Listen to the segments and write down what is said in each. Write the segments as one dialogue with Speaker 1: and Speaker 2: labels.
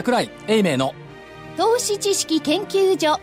Speaker 1: 桜井英明の
Speaker 2: 投資知識研究所。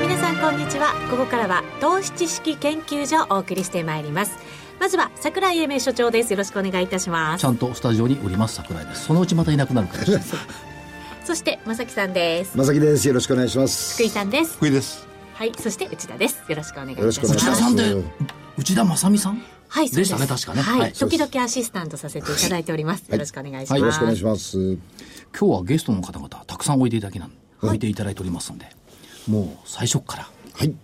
Speaker 3: 皆さんこんにちは。ここからは投資知識研究所をお送りしてまいります。まずは桜井英明所長です。よろしくお願いいたします。
Speaker 1: ちゃんとスタジオにおります。桜井です。そのうちまたいなくなるかもしれない。
Speaker 3: そして正木さんです。
Speaker 4: 正木です。よろしくお願いします。
Speaker 3: 福井さんです。
Speaker 5: 福井です
Speaker 3: はいそして内田です。よろしくお願い
Speaker 4: します。
Speaker 3: します。
Speaker 1: 内田さんって内田正美さん？
Speaker 3: はいそうです。
Speaker 1: でしたね確かね。
Speaker 3: はい、
Speaker 1: はい。
Speaker 3: 時々アシスタントさせていただいております、よろしくお願いします、
Speaker 1: はい。
Speaker 4: よろしくお願いします。
Speaker 1: 今日はゲストの方々たくさんおいでいただきなんおいでいただいておりますんで、もう最初から
Speaker 4: はい。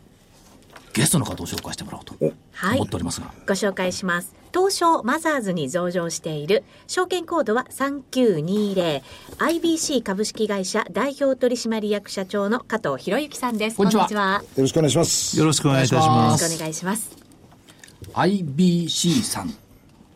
Speaker 1: ゲストの方を紹介してもらおうと
Speaker 3: はい。
Speaker 1: 思っておりますが、
Speaker 3: ご紹介します東証マザーズに上場している証券コードは 3920IBC 株式会社代表取締役社長の加藤博之さんです。
Speaker 1: こんにちは。
Speaker 3: よ
Speaker 4: よろしくお願いします。
Speaker 5: よろしくお願いいたしま
Speaker 3: ろ
Speaker 5: す
Speaker 3: しくお願いします。
Speaker 1: IBC さんっ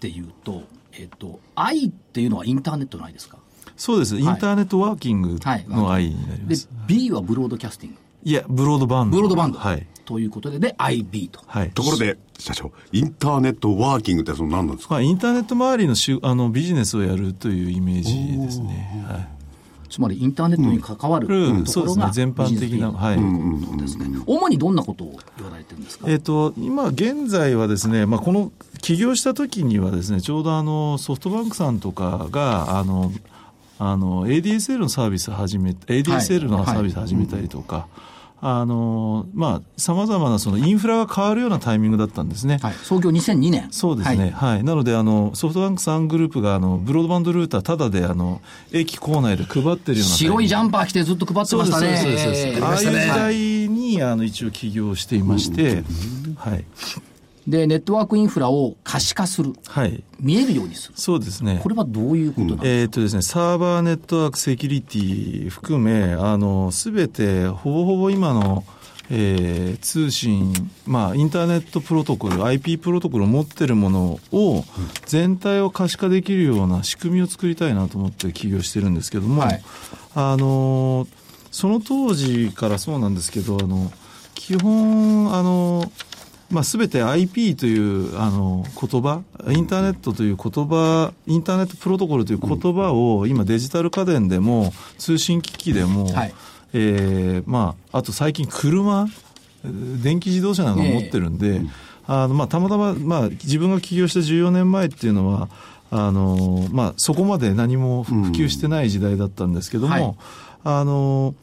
Speaker 1: ていうとえっ、と I っていうのはインターネットの I ですか？
Speaker 5: そうです。インターネットワーキングの愛になりま、
Speaker 1: です B はブロードキャスティング。
Speaker 5: いやブロードバンド。
Speaker 1: ブロードバンド、
Speaker 5: はい
Speaker 1: ということでで IB と。
Speaker 5: はい。
Speaker 6: ところで、社長、インターネットワーキングってその何なんですか？
Speaker 5: まあ、インターネット周りのしゅあのビジネスをやるというイメージですね。はい。
Speaker 1: つまりインターネットに関わる
Speaker 5: うん
Speaker 1: ところが
Speaker 5: そうですね。全般的な
Speaker 1: ビジネスと
Speaker 5: はい。
Speaker 1: いうことですね。主にどんなことを言われてるんですか？
Speaker 5: えっ、と、今現在はですね、まあ、この起業した時にはですね、ちょうどあの、ソフトバンクさんとかが、あの、あの、ADSL のサービス始め、ADSL のサービス始めたりとか、あの、まあ、様々なそのインフラが変わるようなタイミングだったんですね。
Speaker 1: はい、創業2002年。
Speaker 5: そうですね、
Speaker 1: はい。
Speaker 5: はい。なのであの、ソフトバンクさんグループがあのブロードバンドルーター、ただであの駅構内で配ってるような
Speaker 1: 白いジャン
Speaker 5: パ
Speaker 1: パー着てずっと配って
Speaker 5: そう
Speaker 1: ました
Speaker 5: ですそうですそう
Speaker 1: ね。
Speaker 5: です。ああいう時代にあの一応起業していまして、はい、
Speaker 1: で、ネットワークインフラを可視化する。
Speaker 5: はい、
Speaker 1: 見えるようにする。
Speaker 5: そうですね。
Speaker 1: これはどういうことなんです
Speaker 5: えーっとですね、サーバーネットワークセキュリティ含め、あの、すべて、ほぼほぼ今の、えー通信、まあ、インターネットプロトコル、IP プロトコルを持ってるものを、全体を可視化できるような仕組みを作りたいなと思って起業してるんですけども、
Speaker 1: はい
Speaker 5: あの、その当時からそうなんですけど、あの、基本、あの、まあ、すべて IP というあの言葉、インターネットという言葉、インターネットプロトコルという言葉を今デジタル家電でも通信機器でも、
Speaker 1: はい。
Speaker 5: えーまあ、あと最近車、えー電気自動車なんか持ってるんで、あのまあ、たまたま、まあ、自分が起業した14年前っていうのは、あのまあ、そこまで何も普及してない時代だったんですけども、
Speaker 1: はい。
Speaker 5: あの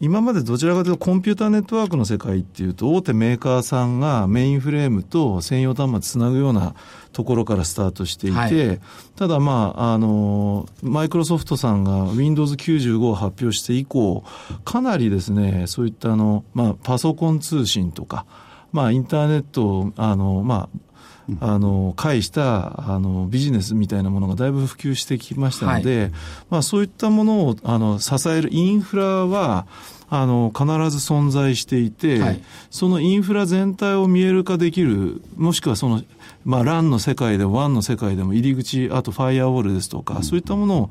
Speaker 5: 今までどちらかというとコンピューターネットワークの世界っていうと大手メーカーさんがメインフレームと専用端末つなぐようなところからスタートしていて、
Speaker 1: はい。
Speaker 5: ただまあ、あの、マイクロソフトさんが Windows 95を発表して以降、かなりですね、そういったあの、まあ、パソコン通信とか、まあ、インターネットを、あの、まあ、あの、介した、あの、ビジネスみたいなものがだいぶ普及してきましたので、まあ、そういったものを、あの、支えるインフラは、あの、必ず存在していて、
Speaker 1: はい。
Speaker 5: そのインフラ全体を見える化できる、もしくはその、まあ、LAN の世界でも WAN の世界でも入り口、あとファイアウォールですとか、そういったものを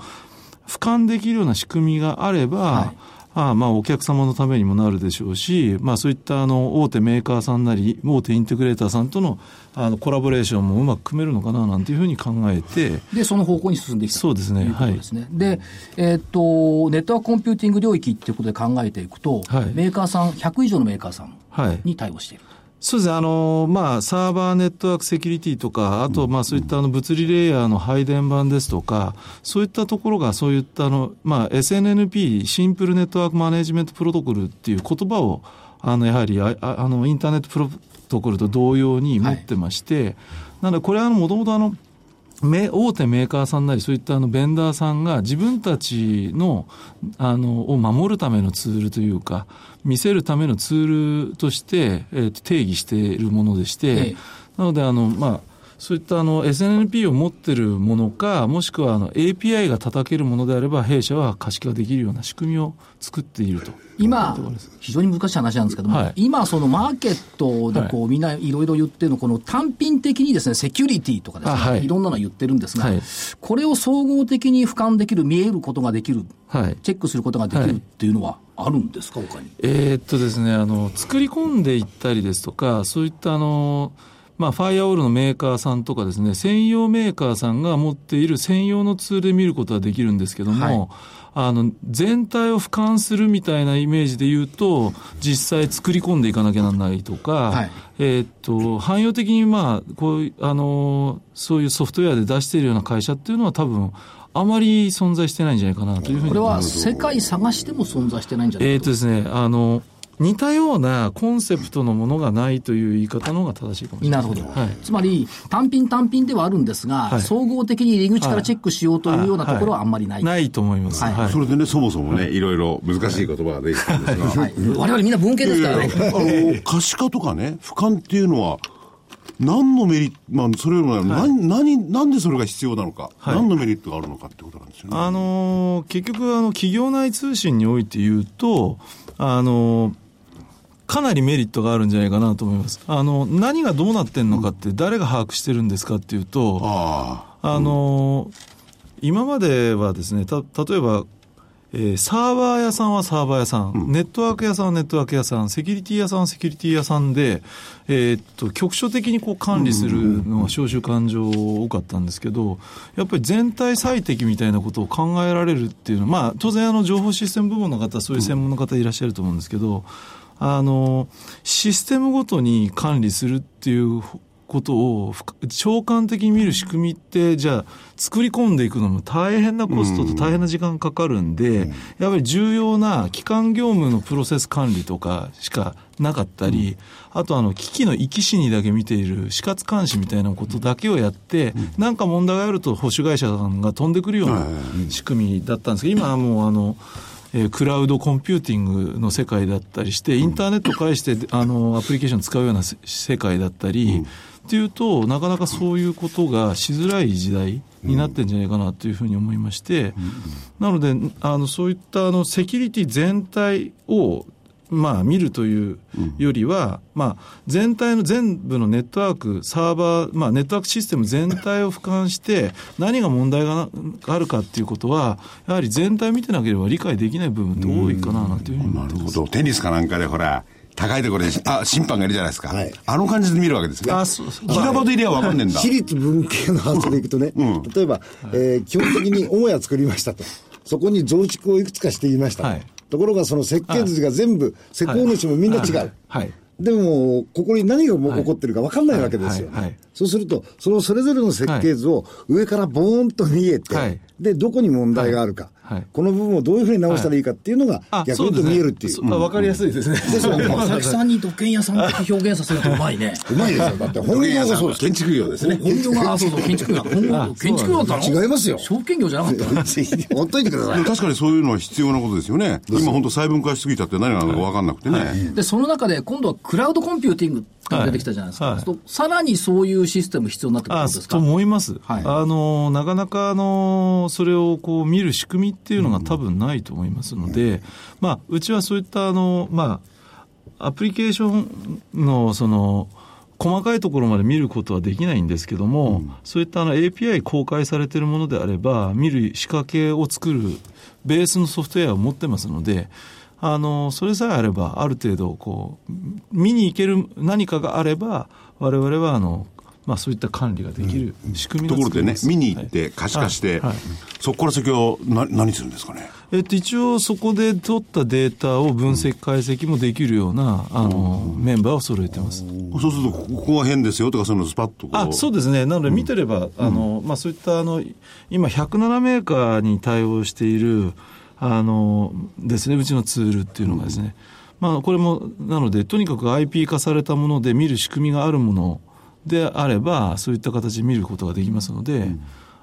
Speaker 5: 俯瞰できるような仕組みがあれば、
Speaker 1: はい
Speaker 5: ああまあお客様のためにもなるでしょうし、まあそういったあの大手メーカーさんなり、大手インテグレーターさんとのあのコラボレーションもうまく組めるのかななんていうふうに考えて、
Speaker 1: で、その方向に進んできた
Speaker 5: そうですね
Speaker 1: ということですね。で、えーっと、ネットワークコンピューティング領域っていうことで考えていくと、
Speaker 5: はい
Speaker 1: メーカーさん、100以上のメーカーさん
Speaker 5: はい。
Speaker 1: に対応している。
Speaker 5: そうですね、あの、まあ、サーバーネットワークセキュリティとか、あと、まあ、そういったあの物理レイヤーの配電盤ですとか、そういったところが、そういったあの、まあ、SNNP、シンプルネットワークマネジメントプロトコルっていう言葉を、あの、やはり、あああの、インターネットプロトコルと同様に持ってまして、なので、これはもともとあの、め大手メーカーさんなり、そういったあのベンダーさんが自分たちの、あの、を守るためのツールというか、見せるためのツールとして、えーと定義しているものでして、
Speaker 1: ええ。
Speaker 5: なので、あの、まあ、そういったあの SNNP を持ってるものか、もしくはあの API が叩けるものであれば、弊社は可視化できるような仕組みを作っていると。
Speaker 1: 今、非常に難しい話なんですけども、
Speaker 5: はい
Speaker 1: 今、そのマーケットでこう、みんないろいろ言ってるの、この単品的にですね、セキュリティとかですね、
Speaker 5: あはい
Speaker 1: い、ろんなの言ってるんですが、
Speaker 5: はい
Speaker 1: これを総合的に俯瞰できる、見えることができる、
Speaker 5: はい。
Speaker 1: チェックすることができるっていうのは
Speaker 2: あるんですか、他に？
Speaker 5: えーっとですね、あの、作り込んでいったりですとか、そういったあの、まあ、ファイアウォールのメーカーさんとかですね、専用メーカーさんが持っている専用のツールで見ることはできるんですけども、
Speaker 2: はい。
Speaker 5: あの、全体を俯瞰するみたいなイメージで言うと、実際作り込んでいかなきゃならないとか、
Speaker 2: はい。
Speaker 5: えーっと、汎用的にまあ、こういう、あの、そういうソフトウェアで出しているような会社っていうのは多分、あまり存在してないんじゃないかなというふうに
Speaker 2: これは世界探しても存在してないんじゃないか
Speaker 5: えーとですね、あの、似たようなコンセプトのものがないという言い方の方が正しいかもしれな。
Speaker 2: ないるほど、
Speaker 5: はい。
Speaker 2: つまり単品単品ではあるんですが、
Speaker 5: はい
Speaker 2: 総合的に入り口からチェックしようというようなところはあんまりない。
Speaker 5: ないと思います。
Speaker 2: はい
Speaker 5: はい。
Speaker 6: それでね、そもそもね、いろいろ難しい言葉が出てきたんですが、
Speaker 2: はい我々みんな文系ですからね。
Speaker 6: あの、可視化とかね、俯瞰っていうのは、何のメリット、まあ、それよりも、何、何、なんでそれが必要なのか、
Speaker 5: はい
Speaker 6: 何のメリットがあるのかってことなんですよね。
Speaker 5: あのー結局、あの、企業内通信において言うと、あのーかなりメリットがあるんじゃないかなと思います。あの、何がどうなってんのかって誰が把握してるんですかっていうと、
Speaker 6: あ
Speaker 5: あのー今まではですね、た、例えば、えーサーバー屋さんはサーバー屋さん、ネットワーク屋さんはネットワーク屋さん、セキュリティ屋さんはセキュリティ屋さんで、えーっと、局所的にこう管理するのが少々感情多かったんですけど、やっぱり全体最適みたいなことを考えられるっていうのは、まあ、当然あの、情報システム部門の方、そういう専門の方いらっしゃると思うんですけど、あの、システムごとに管理するっていうことをふ長官的に見る仕組みって、じゃあ、作り込んでいくのも大変なコストと大変な時間かかるんで、やっぱり重要な基幹業務のプロセス管理とかしかなかったり、あとあの、機器の生き死にだけ見ている死活監視みたいなことだけをやって、なんか問題があると保守会社さんが飛んでくるような仕組みだったんですけど、今はもうあの、えークラウドコンピューティングの世界だったりして、インターネットを介して、あの、アプリケーション使うようなせ世界だったり、っていうと、なかなかそういうことがしづらい時代になってんじゃないかなというふうに思いまして、なので、あの、そういったあの、セキュリティ全体を、まあ、見るというよりは、まあ、全体の全部のネットワーク、サーバー、まあ、ネットワークシステム全体を俯瞰して、何が問題があるかっていうことは、やはり全体を見てなければ理解できない部分って多いかな、なんていうふうに思ってます。
Speaker 6: なるほど。テニスかなんかでほら、高いところで、あ、審判がいるじゃないですか。
Speaker 4: はい
Speaker 6: あの感じで見るわけですね。
Speaker 5: あそうそう
Speaker 6: 平場でいりゃわかんねえんだ。
Speaker 4: 私立文系の発想でいくとね、例えば、えー基本的に母屋作りましたと。そこに増築をいくつかしていましたと。
Speaker 5: はい
Speaker 4: ところがその設計図が全部、施工主もみんな違う。
Speaker 5: はい。はい。
Speaker 4: でも、ここに何が起こってるか分かんないわけですよ、そうすると、そのそれぞれの設計図を上からボーンと見えて、
Speaker 5: はい。
Speaker 4: で、どこに問題があるか、
Speaker 5: はい
Speaker 4: この部分をどういうふうに直したらいいかっていうのが、逆に言うと見えるっていう。
Speaker 5: そあわかりやすいですね。
Speaker 2: 佐々木さんに土建屋さん的表現させるとうまいね。
Speaker 4: うまいですよ。だって本業がそうです。
Speaker 6: 建築業ですね。
Speaker 2: 本業が、あ そうそう、建築業だ。本業建築業だったの？
Speaker 4: 違いますよ
Speaker 2: 証券業じゃなかったの？
Speaker 4: ほっといてください。
Speaker 6: 確かにそういうのは必要なことですよね。今本当細分化しすぎちゃって何があるのかわかんなくてね。
Speaker 2: で、その中で今度はクラウドコンピューティングが出てきたじゃないですか。
Speaker 5: はい
Speaker 2: さらにそういうシステム必要になってくるん
Speaker 5: あ
Speaker 2: ですか？
Speaker 5: と思います、
Speaker 2: はい
Speaker 5: あのなかなかあのそれをこう見る仕組みっていうのが多分ないと思いますので、まあ、うちはそういったあの、まあ、アプリケーションのその細かいところまで見ることはできないんですけども、そういったあの API 公開されているものであれば、見る仕掛けを作るベースのソフトウェアを持ってますので、あの、それさえあれば、ある程度、こう、見に行ける何かがあれば、我々は、あの、まあ、そういった管理ができる仕組みが
Speaker 6: ところでね見に行って可視化して
Speaker 5: はい。はい、
Speaker 6: そこから先はな何するんですかね？
Speaker 5: えっと、一応そこで取ったデータを分析解析もできるような、あの、メンバーを揃えてます。
Speaker 6: そうすると、ここが変ですよとか、そういうのスパッと。
Speaker 5: あそうですね、なので見てれば、あのまあ、そういったあの今、107メーカーに対応しているあのですね、うちのツールっていうのがですね、まあ、これもなので、とにかく IP 化されたもので見る仕組みがあるものであれば、そういった形で見ることができますので。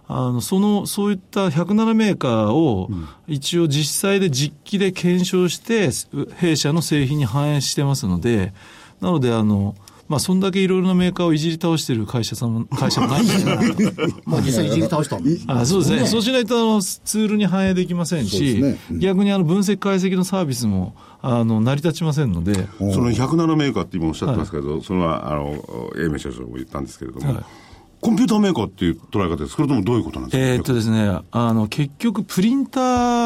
Speaker 5: あのそのそういった107メーカーを一応実際で実機で検証して弊社の製品に反映してますのでなのであのまあ、そんだけいろいろなメーカーをいじり倒してる会社さんも、会社もないんじゃな。
Speaker 2: あ実際いじり倒したんで。
Speaker 5: あそうですね。そうしないと、あの、ツールに反映できませんし、
Speaker 4: ね。うん。
Speaker 5: 逆にあの、分析解析のサービスも、あの、成り立ちませんので、
Speaker 6: その107メーカーって今おっしゃってますけど、そのあの、英明社長も言ったんですけれども、
Speaker 5: はい
Speaker 6: コンピューターメーカーっていう捉え方です。それともどういうことなんですか？
Speaker 5: えーっとですね、あの、結局、プリンタ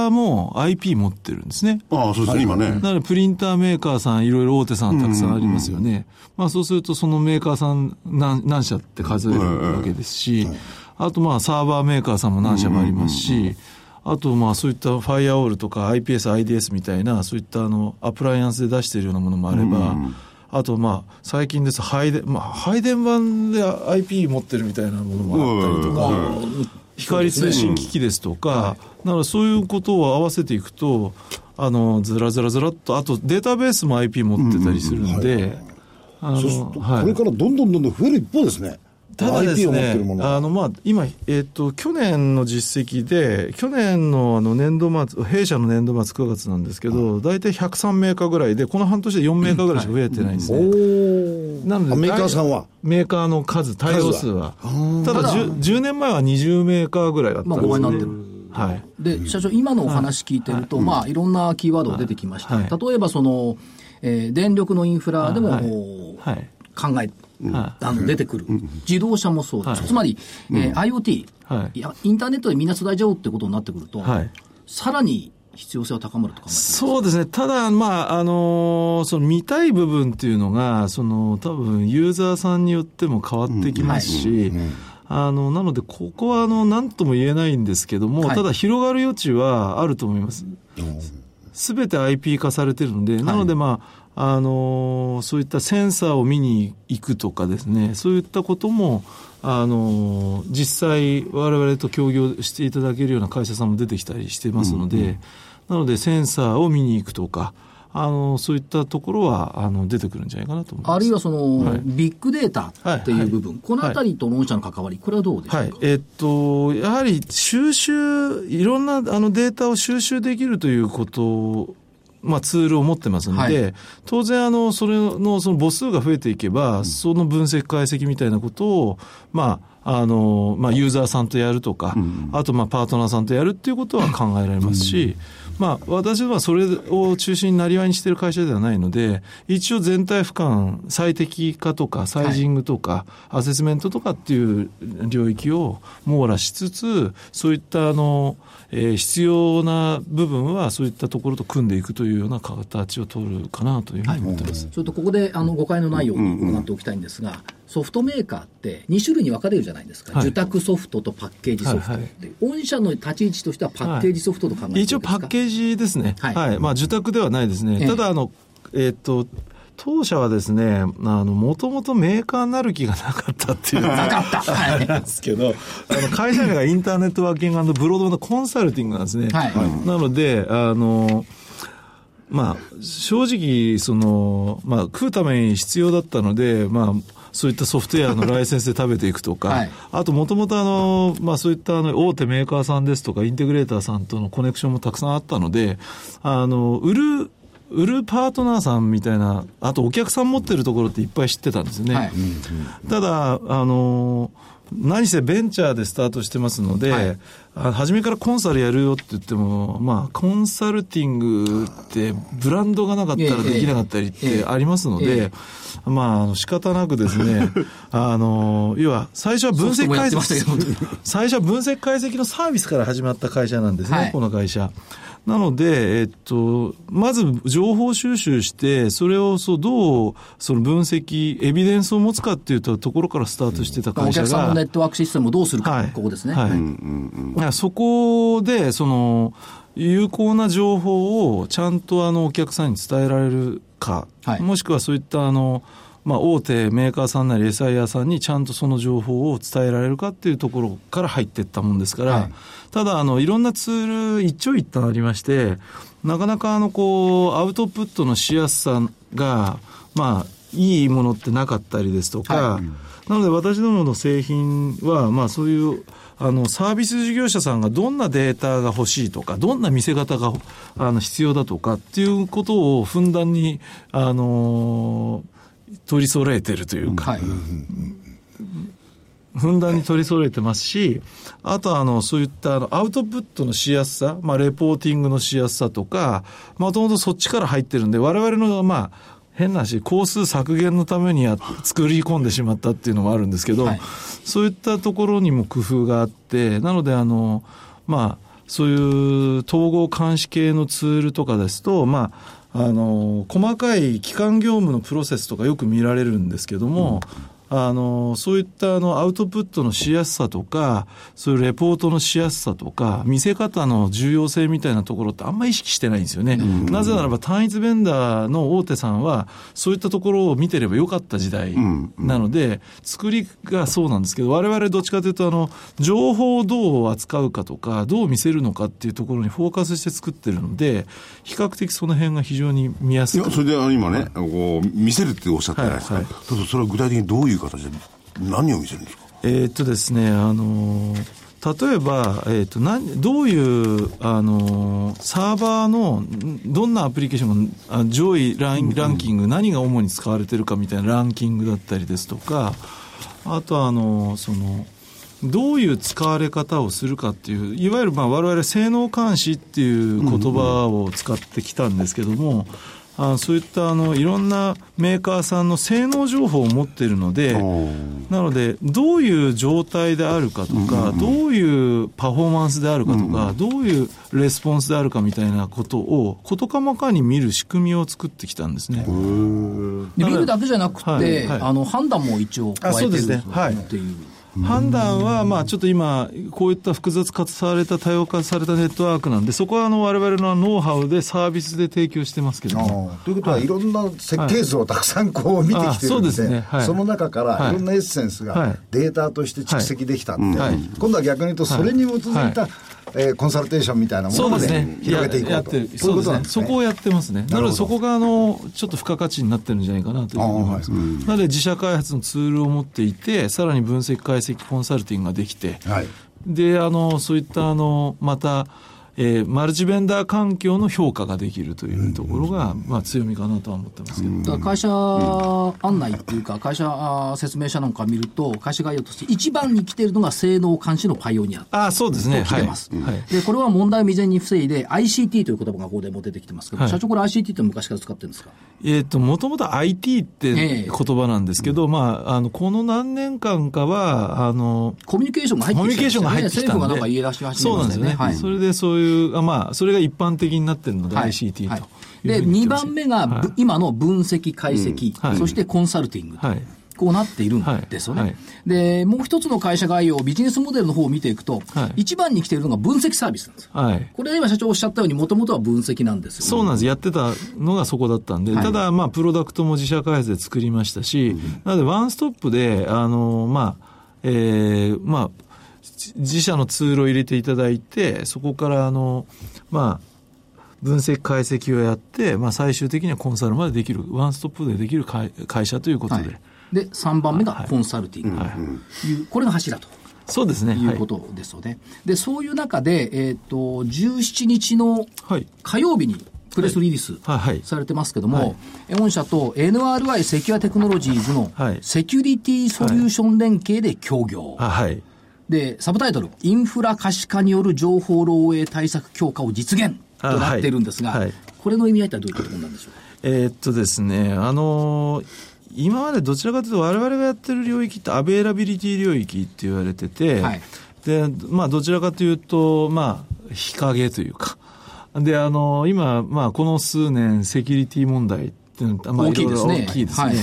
Speaker 5: ーも IP 持ってるんですね。
Speaker 6: ああ、そうですね、今ね。
Speaker 5: なので、プリンターメーカーさん、いろいろ大手さんたくさんありますよね。まあ、そうすると、そのメーカーさん何何社って数えるわけですし、あと、まあ、サーバーメーカーさんも何社もありますし、あと、まあ、そういったファイアオールとか IPS、IDS みたいな、そういったあの、アプライアンスで出しているようなものもあれば、あと、まあ、最近です、配電、まあ、配電盤で IP 持ってるみたいなものもあったりとか、光通信機器ですとか、なのでそういうことを合わせていくと、あの、ずらずらずらっと、あとデータベースも IP 持ってたりするんで、
Speaker 4: これ。からどんどんどんどん増える一方ですね。
Speaker 5: ただです
Speaker 4: IP を持ってるも
Speaker 5: ね、あの、まあ、今、えっ、と、去年の実績で、去年のあの年度末、弊社の年度末9月なんですけど、大体103メーカーぐらいで、この半年で4メーカーぐらいしか増えてないんですね。
Speaker 4: おー
Speaker 5: なので
Speaker 4: あメーカーさんは？
Speaker 5: メーカーの数、対応数は。ただ 10, 10年前は20メーカーぐらいだったん
Speaker 1: まあ、
Speaker 5: ですね。
Speaker 1: 5倍になってる。
Speaker 5: はい。
Speaker 1: で、社長、今のお話聞いてると、まあ、いろんなキーワードが出てきました。
Speaker 5: はい
Speaker 1: 例えば、その、えー電力のインフラでも、
Speaker 5: はい。
Speaker 1: 考え、
Speaker 5: は
Speaker 1: あの出てくる、自動車もそうです、つまり、えー IoT、
Speaker 5: はい。
Speaker 1: いや、インターネットでみんな伝えちゃおうってことになってくると、
Speaker 5: はい。
Speaker 1: さらに必要性は高まると考えてます
Speaker 5: そうですね。ただ、まあ、あのーその見たい部分っていうのが、その、多分、ユーザーさんによっても変わってきますし、あの、なので、ここは、あの、なんとも言えないんですけども、
Speaker 1: はい。
Speaker 5: ただ、広がる余地はあると思います。すべて IP 化されてるので、なので、まあ、あのーそういったセンサーを見に行くとかですね、そういったことも、あのー実際、我々と協業していただけるような会社さんも出てきたりしてますので、なので、センサーを見に行くとか、あのそういったところはあの出てくるんじゃないかなと思います。
Speaker 1: あるいはその、
Speaker 5: はい。
Speaker 1: ビッグデータっていう部分、このあたりと御社の関わり、これはどうでしょうか、
Speaker 5: はい。えっと、やはり収集、いろんなあのデータを収集できるということまあ、ツールを持ってますので、
Speaker 1: はい。
Speaker 5: 当然、あの、それの、その母数が増えていけば、その分析解析みたいなことを、まあ、あの、まあ、ユーザーさんとやるとか、あと、まあ、パートナーさんとやるっていうことは考えられますし、まあ、私はそれを中心になりわいにしている会社ではないので、一応全体俯瞰、最適化とか、サイジングとか、アセスメントとかっていう領域を網羅しつつ、そういった、あの、えー必要な部分はそういったところと組んでいくというような形を取るかなというふうに思ってます。
Speaker 1: ちょっとここであの誤解のないように伺っておきたいんですが、ソフトメーカーって2種類に分かれるじゃないですか、
Speaker 5: はい
Speaker 1: 受託ソフトとパッケージソフトって、御社の立ち位置としてはパッケージソフトと考えてるんです
Speaker 5: 一応
Speaker 1: か
Speaker 5: パッケージですね。
Speaker 1: はい
Speaker 5: はい。まあ、受託ではないですね。
Speaker 1: ええ
Speaker 5: ただ、あの、えっ、と、当社はですね、あの、もともとメーカーになる気がなかったっていう。
Speaker 1: なかった。はい。
Speaker 5: なんですけど、あの会社名がインターネットワーキングブロードのコンサルティングなんですね。
Speaker 1: はい
Speaker 5: なので、あの、まあ、正直、その、まあ、食うために必要だったので、まあ、そういったソフトウェアのライセンスで食べていくとか、
Speaker 1: はい。
Speaker 5: あと、もともとあの、まあ、そういったあの、大手メーカーさんですとか、インテグレーターさんとのコネクションもたくさんあったので、あの、売る、売るパートナーさんみたいな、あとお客さん持ってるところっていっぱい知ってたんですよね。
Speaker 1: はい。
Speaker 5: ただ、あの、何せベンチャーでスタートしてますので、
Speaker 1: はい
Speaker 5: あ初めからコンサルやるよって言っても、まあ、コンサルティングってブランドがなかったらできなかったりってありますの
Speaker 1: え
Speaker 5: で、
Speaker 1: え
Speaker 5: まあ、仕方なくですね、あの、要は、最初は分析解析、最初は分析解析のサービスから始まった会社なんですね、
Speaker 1: はい。
Speaker 5: この会社。なので、えっと、まず情報収集して、それをそうどうその分析、エビデンスを持つかっていうところからスタートしてた
Speaker 1: お
Speaker 5: 会社が。
Speaker 1: 客さんのネットワークシステムをどうするか、
Speaker 5: はい、
Speaker 1: ここですね。
Speaker 5: はいいやそこで、その、有効な情報をちゃんとあのお客さんに伝えられるか、
Speaker 1: はい
Speaker 5: もしくはそういったあの、まあ、大手メーカーさんなり SIR さんにちゃんとその情報を伝えられるかっていうところから入っていったもんですから、
Speaker 1: はい。
Speaker 5: ただあの、いろんなツール一長一短ありまして、なかなかあの、こう、アウトプットのしやすさが、まあ、いいものってなかったりですとか、
Speaker 1: は
Speaker 5: なので私どもの製品は、まあそういう、あの、サービス事業者さんがどんなデータが欲しいとか、どんな見せ方があの必要だとかっていうことをふんだんに、あの取り揃えてるというか、
Speaker 1: はい。
Speaker 5: ふんだんに取り揃えてますし、あとあの、そういったあのアウトプットのしやすさ、まあ、レポーティングのしやすさとか、もともとそっちから入ってるんで、我々の、まあ、変な話、工数削減のためにや作り込んでしまったっていうのもあるんですけど、
Speaker 1: はい
Speaker 5: そういったところにも工夫があって、なので、あの、まあ、そういう統合監視系のツールとかですと、まあ、あの、細かい基幹業務のプロセスとかよく見られるんですけども、あの、そういったあの、アウトプットのしやすさとか、そういうレポートのしやすさとか、見せ方の重要性みたいなところってあんまり意識してないんですよね。なぜならば単一ベンダーの大手さんは、そういったところを見てればよかった時代なので、作りがそうなんですけど、我々どっちかというと、あの、情報をどう扱うかとか、どう見せるのかっていうところにフォーカスして作ってるので、比較的その辺が非常に見や
Speaker 6: いや、
Speaker 5: すく
Speaker 6: それで今ね、こう、見せるっておっしゃったじゃないですか。
Speaker 5: はいはい
Speaker 6: それは具体的にどういう形で、何を見せるんですか？
Speaker 5: えーっとですね、あのー例えば、えーっと何どういう、あのーサーバーのんどんなアプリケーションがあ上位ランランキング、何が主に使われてるかみたいなランキングだったりですとか、あとはあのーその、どういう使われ方をするかっていう、いわゆるまあ我々性能監視っていう言葉を使ってきたんですけども、あそういったあのいろんなメーカーさんの性能情報を持っているので、なので、どういう状態であるかとか、どういうパフォーマンスであるかとか、どういうレスポンスであるかみたいなことを、事細かに見る仕組みを作ってきたんですね。
Speaker 1: で見るだけじゃなくて、
Speaker 5: はいはい
Speaker 1: あの判断も一応加えてる
Speaker 5: あそうですね。はい
Speaker 1: ってい。う。
Speaker 5: 判断は、まあ、ちょっと今、こういった複雑化された、多様化されたネットワークなんで、そこはあの我々のノウハウでサービスで提供してますけど。も。
Speaker 4: ということは、いろんな設計図をたくさんこう見てきてるん
Speaker 5: です
Speaker 4: で
Speaker 5: ねはい。
Speaker 4: その中から
Speaker 5: はい。
Speaker 4: いろんなエッセンス
Speaker 5: はい。
Speaker 4: がデータとして蓄積できたって、
Speaker 5: はい。
Speaker 4: 今度は逆に言うと、それに基づいた、
Speaker 5: は
Speaker 4: えーコンサルテーションみたいなものまで
Speaker 5: ね。
Speaker 4: 広げていこうと。
Speaker 5: そううですね。
Speaker 4: ね。
Speaker 5: そこをやってますね。なのでそこがあの、ちょっと付加価値になってるんじゃないかなというふうに思います。なので自社開発のツールを持っていて、さらに分析解析コンサルティングができて、
Speaker 4: はい
Speaker 5: で、あの、そういったあの、また、えーマルチベンダー環境の評価ができるというところが、まあ強みかなとは思ってますけど。
Speaker 1: 会社案内っていうか、会社説明書なんか見ると、会社概要として一番に来ているのが性能監視のパイオニア。
Speaker 5: ああ、そうですね。
Speaker 1: と来てます、
Speaker 5: はい。はい
Speaker 1: で、これは問題を未然に防いで、ICT という言葉がここでも出てきてますけど、
Speaker 5: はい
Speaker 1: 社長、これ ICT って昔から使ってるんですか？
Speaker 5: えっ、と、もともと IT って
Speaker 1: ええ
Speaker 5: 言葉なんですけど、まあ、あの、この何年間かは、あの、
Speaker 1: コミュニケーションが入ってきて
Speaker 5: コミュニケーションが入ってきたんで。
Speaker 1: 政府がなんか言い出し始め
Speaker 5: そうなんですよね。
Speaker 1: はい
Speaker 5: それでそういう、あまあ、それが一般的になってるので、
Speaker 1: はい。
Speaker 5: ICT と
Speaker 1: はい。
Speaker 5: に
Speaker 1: で、2
Speaker 5: 言ってます。
Speaker 1: 番目が、ぶ
Speaker 5: はい。
Speaker 1: 今の分析、解析、
Speaker 5: はい。
Speaker 1: そしてコンサルティングと、
Speaker 5: はい。
Speaker 1: こうなっているんですよね、
Speaker 5: はい。
Speaker 1: で、もう一つの会社概要、ビジネスモデルの方を見ていくと、
Speaker 5: はい。
Speaker 1: 一番に来ているのが分析サービスなんですよ。
Speaker 5: はい。
Speaker 1: これは今社長おっしゃったように、もともとは分析なんですよ、
Speaker 5: そうなんです。やってたのがそこだったんで、
Speaker 1: はい。
Speaker 5: ただ、まあ、プロダクトも自社開発で作りましたし、なので、ワンストップで、あの、まあ、えーまあ、自社のツールを入れていただいて、そこから、あの、まあ、分析解析をやって、まあ、最終的にはコンサルまでできる、ワンストップでできる会会社ということで、
Speaker 1: はいで、3番目がコンサルティングという、これが柱と。
Speaker 5: そうですね。
Speaker 1: いうことですよね。で、そういう中で、えっ、と、17日の
Speaker 5: はい。
Speaker 1: 火曜日にプレスリリース
Speaker 5: はいはい
Speaker 1: されてますけども、
Speaker 5: はい
Speaker 1: 御社と NRI セキュアテクノロジーズの
Speaker 5: はい
Speaker 1: セキュリティソリューション連携で協業。
Speaker 5: あはい。
Speaker 1: で、サブタイトル、インフラ可視化による情報漏洩対策強化を実現と
Speaker 5: あ
Speaker 1: なっているんですが、
Speaker 5: はい。はい。
Speaker 1: これの意味合いってどういったところなんでしょうか？
Speaker 5: えーっとですね、あのー今までどちらかというと我々がやってる領域ってアベイラビリティ領域って言われてて、
Speaker 1: はい。
Speaker 5: で、まあどちらかというと、まあ日陰というか、で、あのー今、まあこの数年セキュリティ問題っていうのはまあ
Speaker 1: 大きいですね。
Speaker 5: 大きいですね。
Speaker 1: はい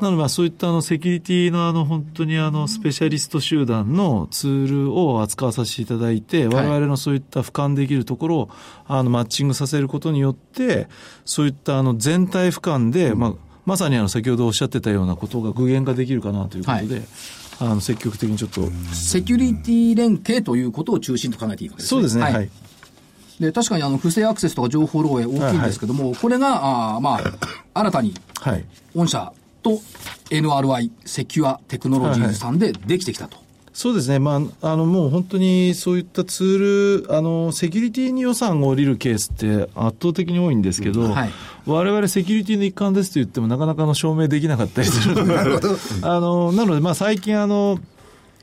Speaker 5: なので、まあ、そういったあの、セキュリティのあの、本当にあの、スペシャリスト集団のツールを扱わさせていただいて、我々のそういった俯瞰できるところを、あの、マッチングさせることによって、そういったあの、全体俯瞰で、まあ、まさにあの、先ほどおっしゃってたようなことが具現化できるかなということで、あの、積極的にちょっと、
Speaker 1: セキュリティ連携ということを中心と考えていいわけですね。
Speaker 5: そうですね、はい。
Speaker 1: で、確かにあの、不正アクセスとか情報漏洩大きいんですけども、これが、あーまあ、新たに、
Speaker 5: はい。
Speaker 1: 御社と NRI セキュアテクノロジーズさんでできてきたと。
Speaker 5: そうですね、まあ、あのもう本当にそういったツール、あのセキュリティに予算が下りるケースって圧倒的に多いんですけど、
Speaker 1: はい。
Speaker 5: 我々セキュリティの一環ですと言っても、なかなかの証明できなかったりするので、あのなので、まあ、最近あの、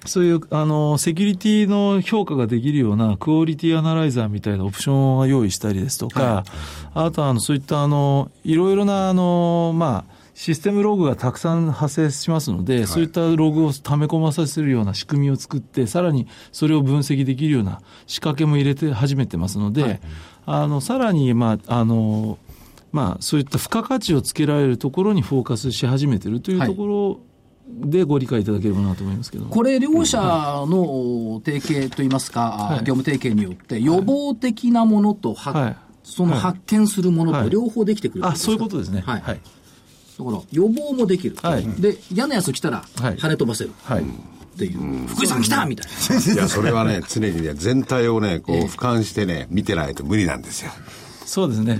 Speaker 5: そういう、あの、セキュリティの評価ができるようなクオリティアナライザーみたいなオプションを用意したりですとか、あとは、あの、そういった、あの、いろいろな、あの、まあ、システムログがたくさん発生しますので、そういったログを溜め込まさせるような仕組みを作って、さらにそれを分析できるような仕掛けも入れて始めてますので、あの、さらに、まあ、あの、まあ、そういった付加価値をつけられるところにフォーカスし始めているというところでご理解いただければなと思いますけど。も。
Speaker 1: これ、両者の提携といいますか、
Speaker 5: はい。
Speaker 1: 業務提携によって、予防的なものと、は
Speaker 5: はい。
Speaker 1: その発見するもの
Speaker 5: はい。
Speaker 1: と両方できてくる
Speaker 5: あ、そういうことですね。
Speaker 1: はい。
Speaker 5: はい。
Speaker 1: だから、予防もできる。
Speaker 5: はい
Speaker 1: で、嫌なやつ来たら、
Speaker 5: はい
Speaker 1: 跳ね飛ばせる。
Speaker 5: はい。
Speaker 1: っていう。福井さん来たみたいな。
Speaker 6: いや、それはね、常にね、全体をね、こう、俯瞰してね、見てないと無理なんですよ。
Speaker 5: そうですね。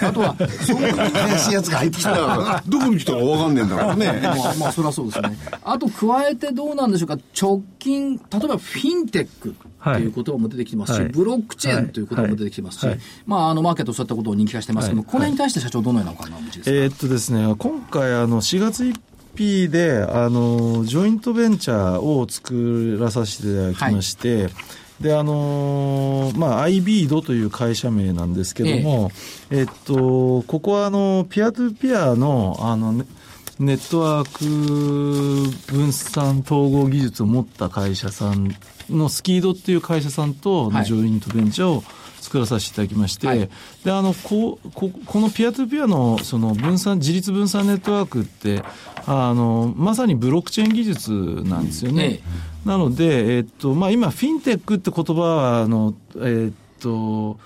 Speaker 1: あとは、そう
Speaker 4: 怪しいやつが入ってきた。ら。
Speaker 6: どこに来たか分かんねえんだからね。
Speaker 1: まあ、まあ、そりゃそうですね。あと、加えてどうなんでしょうか、直近、例えばフィンテックっていう言葉も出てきてますし、
Speaker 5: はい。
Speaker 1: ブロックチェーンという言葉も出てきてますし、
Speaker 5: はい。
Speaker 1: まあ、あの、マーケットそういったことを人気化してますけども、
Speaker 5: はい。
Speaker 1: この辺に対して社長どのようなお考えをお持ちですか、
Speaker 5: えーっとですね、今回、あの、4月1日で、あの、ジョイントベンチャーを作らさせていただきまして、で、あのーまあ、iBead という会社名なんですけども、えっと、ここは、あの、ピアトゥピアの、あの、ねネットワーク分散統合技術を持った会社さんのスキードっていう会社さんと
Speaker 1: はい。
Speaker 5: のジョイントベンチャーを作らさせていただきまして、
Speaker 1: はい。
Speaker 5: であのこうここのピアトゥピアのその分散自立分散ネットワークってあのまさにブロックチェーン技術なんですよね。
Speaker 1: え
Speaker 5: なので、えっとまあ、今、フィンテックって言葉はあの、えっと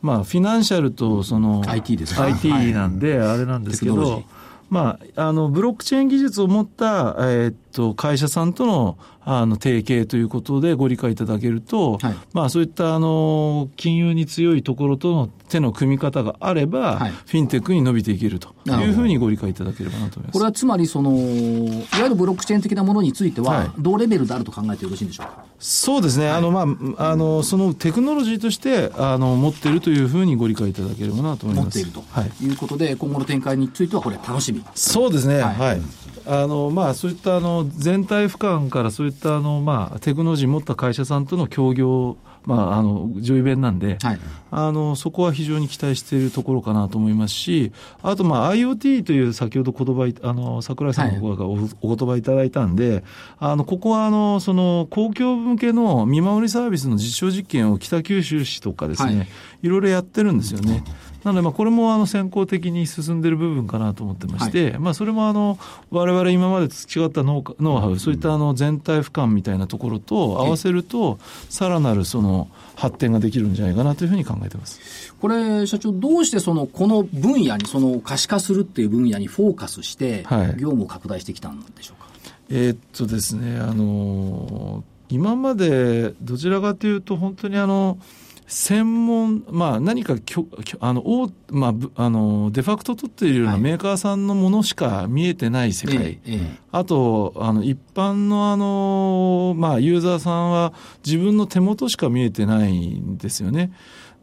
Speaker 5: まあ、フィナンシャルとその
Speaker 1: IT ですか
Speaker 5: ？IT
Speaker 1: はい。
Speaker 5: なんで、あれなんですけどまあ、あのブロックチェーン技術を持った、えっと会社さんとのあの提携ということでご理解いただけると、
Speaker 1: はい
Speaker 5: まあ、そういったあの金融に強いところとの手の組み方があれば、
Speaker 1: はい
Speaker 5: フィンテックに伸びていけるというふうにご理解いただければなと思います。
Speaker 1: これはつまりその、いわゆるブロックチェーン的なものについては同レベルであると考えてよろしいんでしょうか？
Speaker 5: そうですね、あのまあ、あのそのテクノロジーとしてあの持っているというふうにご理解いただければなと思います。
Speaker 1: 持っていると
Speaker 5: はい
Speaker 1: いうことで、今後の展開については、これ、楽しみ。
Speaker 5: そうですね、
Speaker 1: は
Speaker 5: はいい。あのまあ、そういったあの全体俯瞰からそういったあの、まあ、テクノロジー持った会社さんとの協業、まあ、あの上位弁なんで、
Speaker 1: はい。
Speaker 5: あのそこは非常に期待しているところかなと思いますし、あと、まあ、IoT という先ほど言葉いあの桜井さんの方がお,、お言葉いただいたんで、あのここはあのその公共向けの見守りサービスの実証実験を北九州市とかですね、
Speaker 1: はい。
Speaker 5: い、ろいろやってるんですよね。なので、まあ、これもあの先行的に進んでいる部分かなと思ってまして、まあ、それもあの、我々今まで培ったノウノウハウ、そういったあの全体俯瞰みたいなところと合わせると、さらなるその発展ができるんじゃないかなというふうに考えてます。
Speaker 1: これ、社長、どうしてその、この分野に、その可視化するっていう分野にフォーカスして、
Speaker 5: はい
Speaker 1: 業務を拡大してきたんでしょうか？
Speaker 5: えーっとですね、あの今までどちらかというと、本当にあの、専門、まあ、何かきょきょあの、大まあぶ、あのデファクト取っているような
Speaker 1: はい。
Speaker 5: メーカーさんのものしか見えてない世界、
Speaker 1: えええ
Speaker 5: あと、あの、一般のあの、まあ、ユーザーさんは自分の手元しか見えてないんですよね。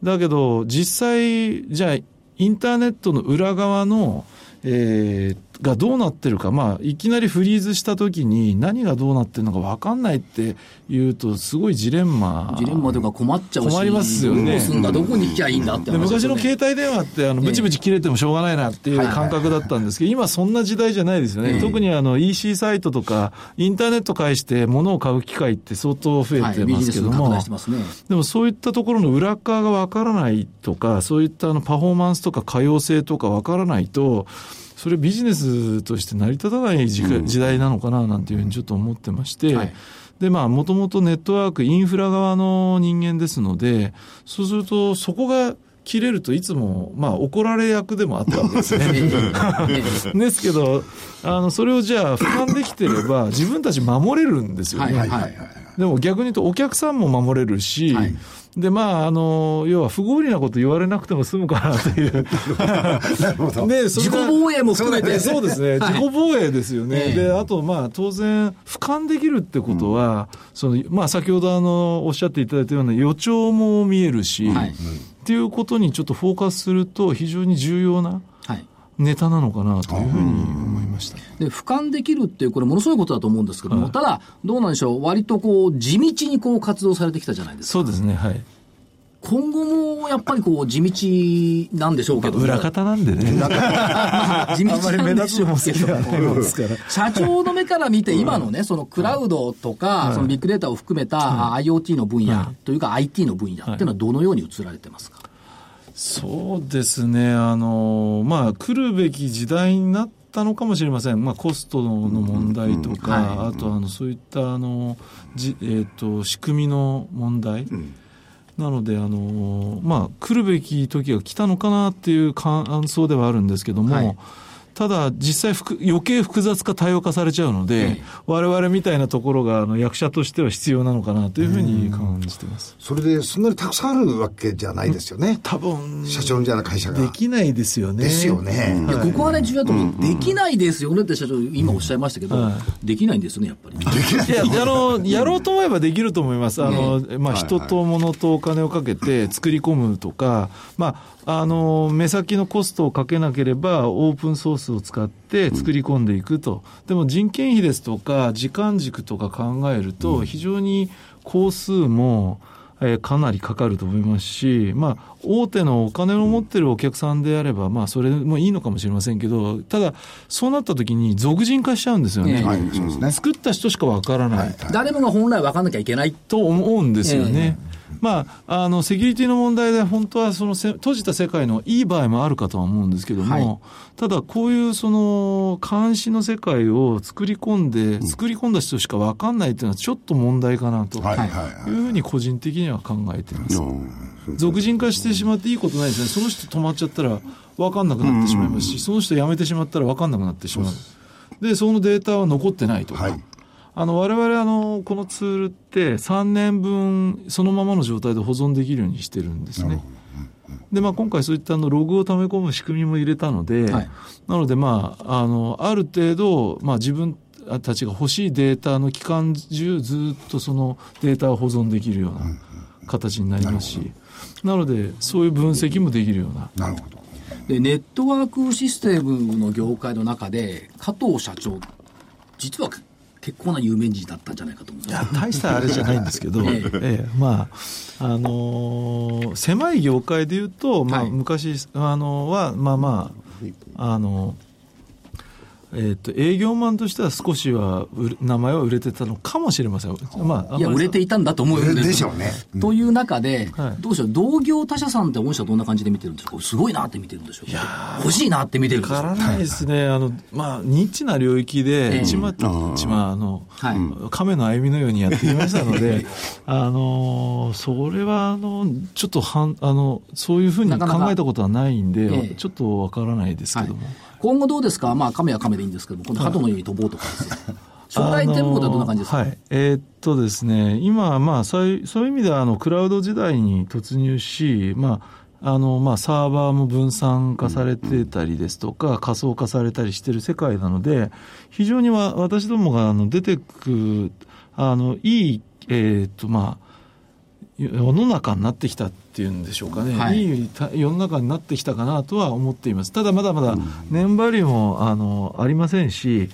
Speaker 5: だけど、実際、じゃあ、インターネットの裏側の、えーがどうなってるか、まあ、いきなりフリーズしたときに何がどうなってるのか分かんないっていうと、すごいジレンマ。
Speaker 1: ジレンマというか困っちゃうし、
Speaker 5: 困りますよね。
Speaker 1: どうすんだ、どこに行きゃいいんだって
Speaker 5: で昔の携帯電話ってあのブチブチ切れてもしょうがないなっていう感覚だったんですけど、今そんな時代じゃないですよね。特にあの EC サイトとかインターネット介して物を買う機会って相当増え
Speaker 1: はい、
Speaker 5: てますけども、
Speaker 1: 大してますね。
Speaker 5: でもそういったところの裏側がわからないとか、そういったあのパフォーマンスとか可用性とかわからないと、それビジネスとして成り立たない時,、時代なのかななんていうふうにちょっと思ってまして、
Speaker 1: はい
Speaker 5: で、まあ、もともとネットワーク、インフラ側の人間ですので、そうすると、そこが切れるといつも、まあ、怒られ役でもあったわけですね。ですけど、あの、それをじゃあ、俯瞰できてれば、自分たち守れるんですよね。
Speaker 1: はいはいはい。
Speaker 5: でも逆に言うとお客さんも守れるし、
Speaker 1: はい
Speaker 5: で、まあ、あの、要は不合理なこと言われなくても済むかなという。で、それ
Speaker 1: 自己
Speaker 5: が
Speaker 1: 防衛も含めて。
Speaker 5: そうですね、
Speaker 1: はい。
Speaker 5: 自己防衛ですよね、
Speaker 1: ええ。
Speaker 5: であと、まあ、当然、俯瞰できるってことは、そのまあ、先ほどあのおっしゃっていただいたような予兆も見えるし、
Speaker 1: はい。
Speaker 5: っていうことにちょっとフォーカスすると、非常に重要な
Speaker 1: はい。
Speaker 5: ネタなのかなというふうに思いました。
Speaker 1: で、俯瞰できるっていう、これものすごいことだと思うんですけども、ただ、どうなんでしょう、割とこう、地道にこう活動されてきたじゃないですか。
Speaker 5: そうですね、はい。
Speaker 1: 今後もやっぱりこう、地道なんでしょうけども。
Speaker 5: 裏方なんでね。
Speaker 1: 地道なんでしょうけども。社長の目から見て、今のね、そのクラウドとか、そのビッグデータを含めた IoT の分野というか IT の分野っていうのはどのように映られてますか？
Speaker 5: そうですね、あの、まあ、来るべき時代になったのかもしれません。まあ、コストの問題とか、あと、あの、そういった、あの、じえっ、ー、と、仕組みの問題。うん。なので、あのまあ、来るべき時が来たのかなっていう感想ではあるんですけども、はいただ、実際余計複雑化、多様化されちゃうので、われわれみたいなところがあの役者としては必要なのかなというふうに感じてます。
Speaker 4: それで、そんなにたくさんあるわけじゃないですよね。
Speaker 5: 多分。
Speaker 4: 社長みたいな会社が。
Speaker 5: できないですよね。
Speaker 4: ですよね。
Speaker 1: いや、ここはね、重要だと思う。できないですよねって社長、今おっしゃいましたけど、できないんですね、やっぱり。できない。
Speaker 5: いや、あの、やろうと思えばできると思います。あの、まあ、人と物とお金をかけて作り込むとか、まあ、あの、目先のコストをかけなければ、オープンソースを使って作り込んでいくと。でも人件費ですとか、時間軸とか考えると、非常に工数も、えー、かなりかかると思いますし、まあ、大手のお金を持ってるお客さんであれば、まあ、それもいいのかもしれませんけど、ただ、そうなった時に、俗人化しちゃうんですよね。作った人しかわからない、はい。はい、
Speaker 1: 誰もが本来分かんなきゃいけない。
Speaker 5: と思うんですよね。えーまあ、あのセキュリティの問題で本当はその閉じた世界のいい場合もあるかとは思うんですけども、はい、ただこういうその監視の世界を作り込んで、作り込んだ人しか分かんないというのはちょっと問題かなと。い。うふうに個人的には考えています。俗人化してしまっていいことないですね。その人止まっちゃったら分かんなくなってしまいますし、その人辞めてしまったら分かんなくなってしまう。で、そのデータは残ってないと。か。はいあの、我々あの、このツールって3年分そのままの状態で保存できるようにしてるんですね。で、まあ、今回そういったあのログを溜め込む仕組みも入れたので、はい、なので、まあ、あの、ある程度、まあ、自分たちが欲しいデータの期間中、ずっとそのデータを保存できるような形になりますし、なので、そういう分析もできるような。
Speaker 4: なるほど。
Speaker 1: で、ネットワークシステムの業界の中で、加藤社長、実は結構な有名人だったんじゃないかと思
Speaker 5: う。いや大したあれじゃないんですけど、ええ。まああのー、狭い業界でいうと、まあ、昔、あのはまあまああのーえーと、営業マンとしては少しは名前は売れてたのかもしれません、
Speaker 1: まあ、いや、売れていたんだと思うん
Speaker 4: でしょうね。
Speaker 1: という中で、はい、どうでしょう、同業他社さんって御社どんな感じで見てるんですか、すごいなって見てるんでしょういや欲しいなって見てるんで
Speaker 5: しょうか？らないですね、あのまあ、ニッチな領域で、ちまちまあの、はい、亀の歩みのようにやってきましたので、あのそれはあのちょっとはんあの、そういうふうに考えたことはないんで、なかなかちょっとわからないですけども。はい
Speaker 1: 今後どうですか、まあ、亀は亀でいいんですけど、今度、鳩のように飛ぼうとかですね。将来展望はどんな感じですか、
Speaker 5: はい、えー、っとですね、今、まあそういう、そういう意味では、あの、クラウド時代に突入し、まあ、あの、まあ、サーバーも分散化されてたりですとか、仮想化されたりしてる世界なので、非常には私どもが、あの、出てく、あの、いい、えー、っと、まあ、世の中になってきたっていうんでしょうかね、はい、いい世の中になってきたかなとは思っています。ただまだまだ年張りもあのありませんし、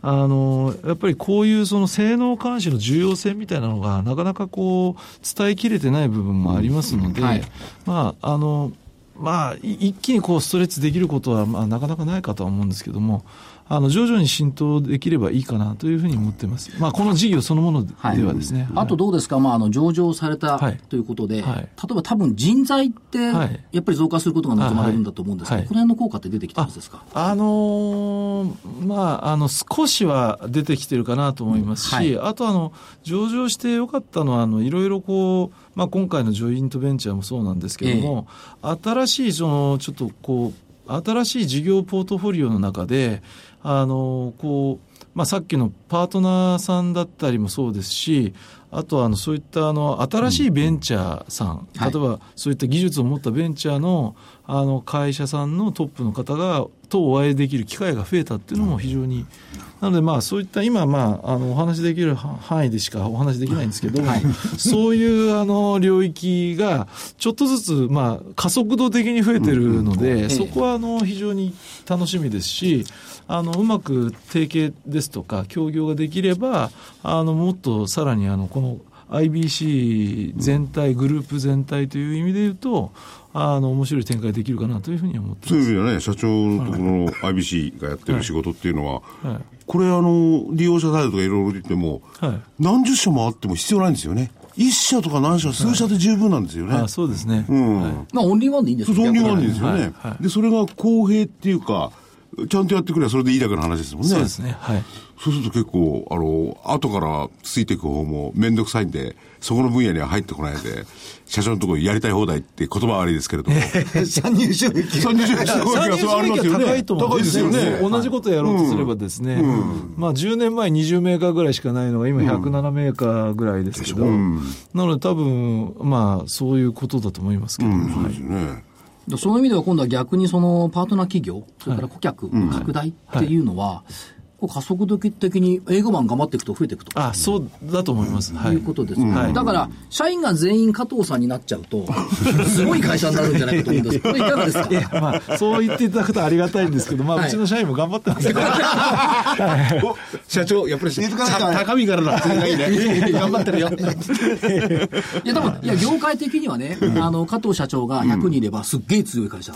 Speaker 5: あのやっぱりこういうその性能監視の重要性みたいなのがなかなかこう伝えきれてない部分もありますので、はい、まああのまあ一気にこうストレッチできることはまあなかなかないかとは思うんですけども。あの徐々に浸透できればいいかなというふうに思ってます。まあ、この事業そのものではですね。
Speaker 1: はい、あとどうですか、まあ、あの上場されたということで、はい、例えば多分人材って、やっぱり増加することが望まれるんだと思うんですけど、この辺の効果って出てきてますですか？
Speaker 5: あのー、まあ、あの少しは出てきてるかなと思いますし、あとあの上場してよかったのはあのいろいろこう、まあ、今回のジョイントベンチャーもそうなんですけども、えー、新しいそのちょっとこう新しい事業ポートフォリオの中であのこうまあ、さっきのパートナーさんだったりもそうですし、あとはあのそういったあの新しいベンチャーさん、例えばそういった技術を持ったベンチャーのあの会社さんのトップの方がとお会いできる機会が増えたっていうのも非常に、なのでまあそういった今まああのお話しできる範囲でしかお話しできないんですけど、そういうあの領域がちょっとずつまあ加速度的に増えてるので、そこはあの非常に楽しみですし、あのうまく提携ですとか協業ができればあのもっとさらにあのこの IBC 全体、グループ全体という意味で言うと、あの面白い展開できるかなというふうに思って
Speaker 6: そういう意味ではね、社長のところの IBC がやってる仕事っていうのは、はいはい、これ、あの利用者サイドとかいろいろ言っても、はい、何十社もあっても必要ないんですよね。一社とか何社、数社で十分なんですよね。
Speaker 5: あそうですね。
Speaker 1: うん。まあ、オンリーワンでいいんです
Speaker 6: よオンリーワンでいいですよね。で、それが公平っていうか、ちゃんとやってくればそれでいいだけの話ですもんね。
Speaker 5: そうですね。はい。
Speaker 6: そうすると結構、あの、後からついていく方もめんどくさいんで、そこの分野には入ってこないで、社長のところやりたい放題って言葉は悪いですけれども。
Speaker 4: 参入障壁。
Speaker 6: 参入障壁
Speaker 5: は高いと思うんですよね。同じことやろうとすればですね、まあ10年前20メーカーぐらいしかないのが今107メーカーぐらいですけど、なので多分、まあそういうことだと思いますけど。そうですね。
Speaker 1: その意味では今度は逆にそのパートナー企業、それから顧客拡大っていうのは、加速度的に英語版頑張っていくと増えていくと。
Speaker 5: あそうだと思います。
Speaker 1: はい。いうことですね、はい。だから、社員が全員加藤さんになっちゃうと、すごい会社になるんじゃないかと思うんですこれいかがですか？いや、
Speaker 5: まあ、そう言っていただくとありがたいんですけど、まあ、うちの社員も頑張ってますけど。
Speaker 6: 社長、やっぱり、高みからだ。いいね。頑張ってるよ。
Speaker 1: いや、多分、いや、業界的にはね、あの、加藤社長が100人いれば、すっげえ強い会社。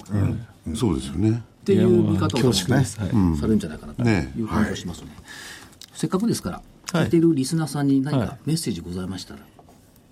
Speaker 6: そうですよね。
Speaker 1: っていう見方を、ね、されるんじゃないかなという感じがしますね。ねはい、せっかくですから、聞いているリスナーさんに何かメッセージございましたら。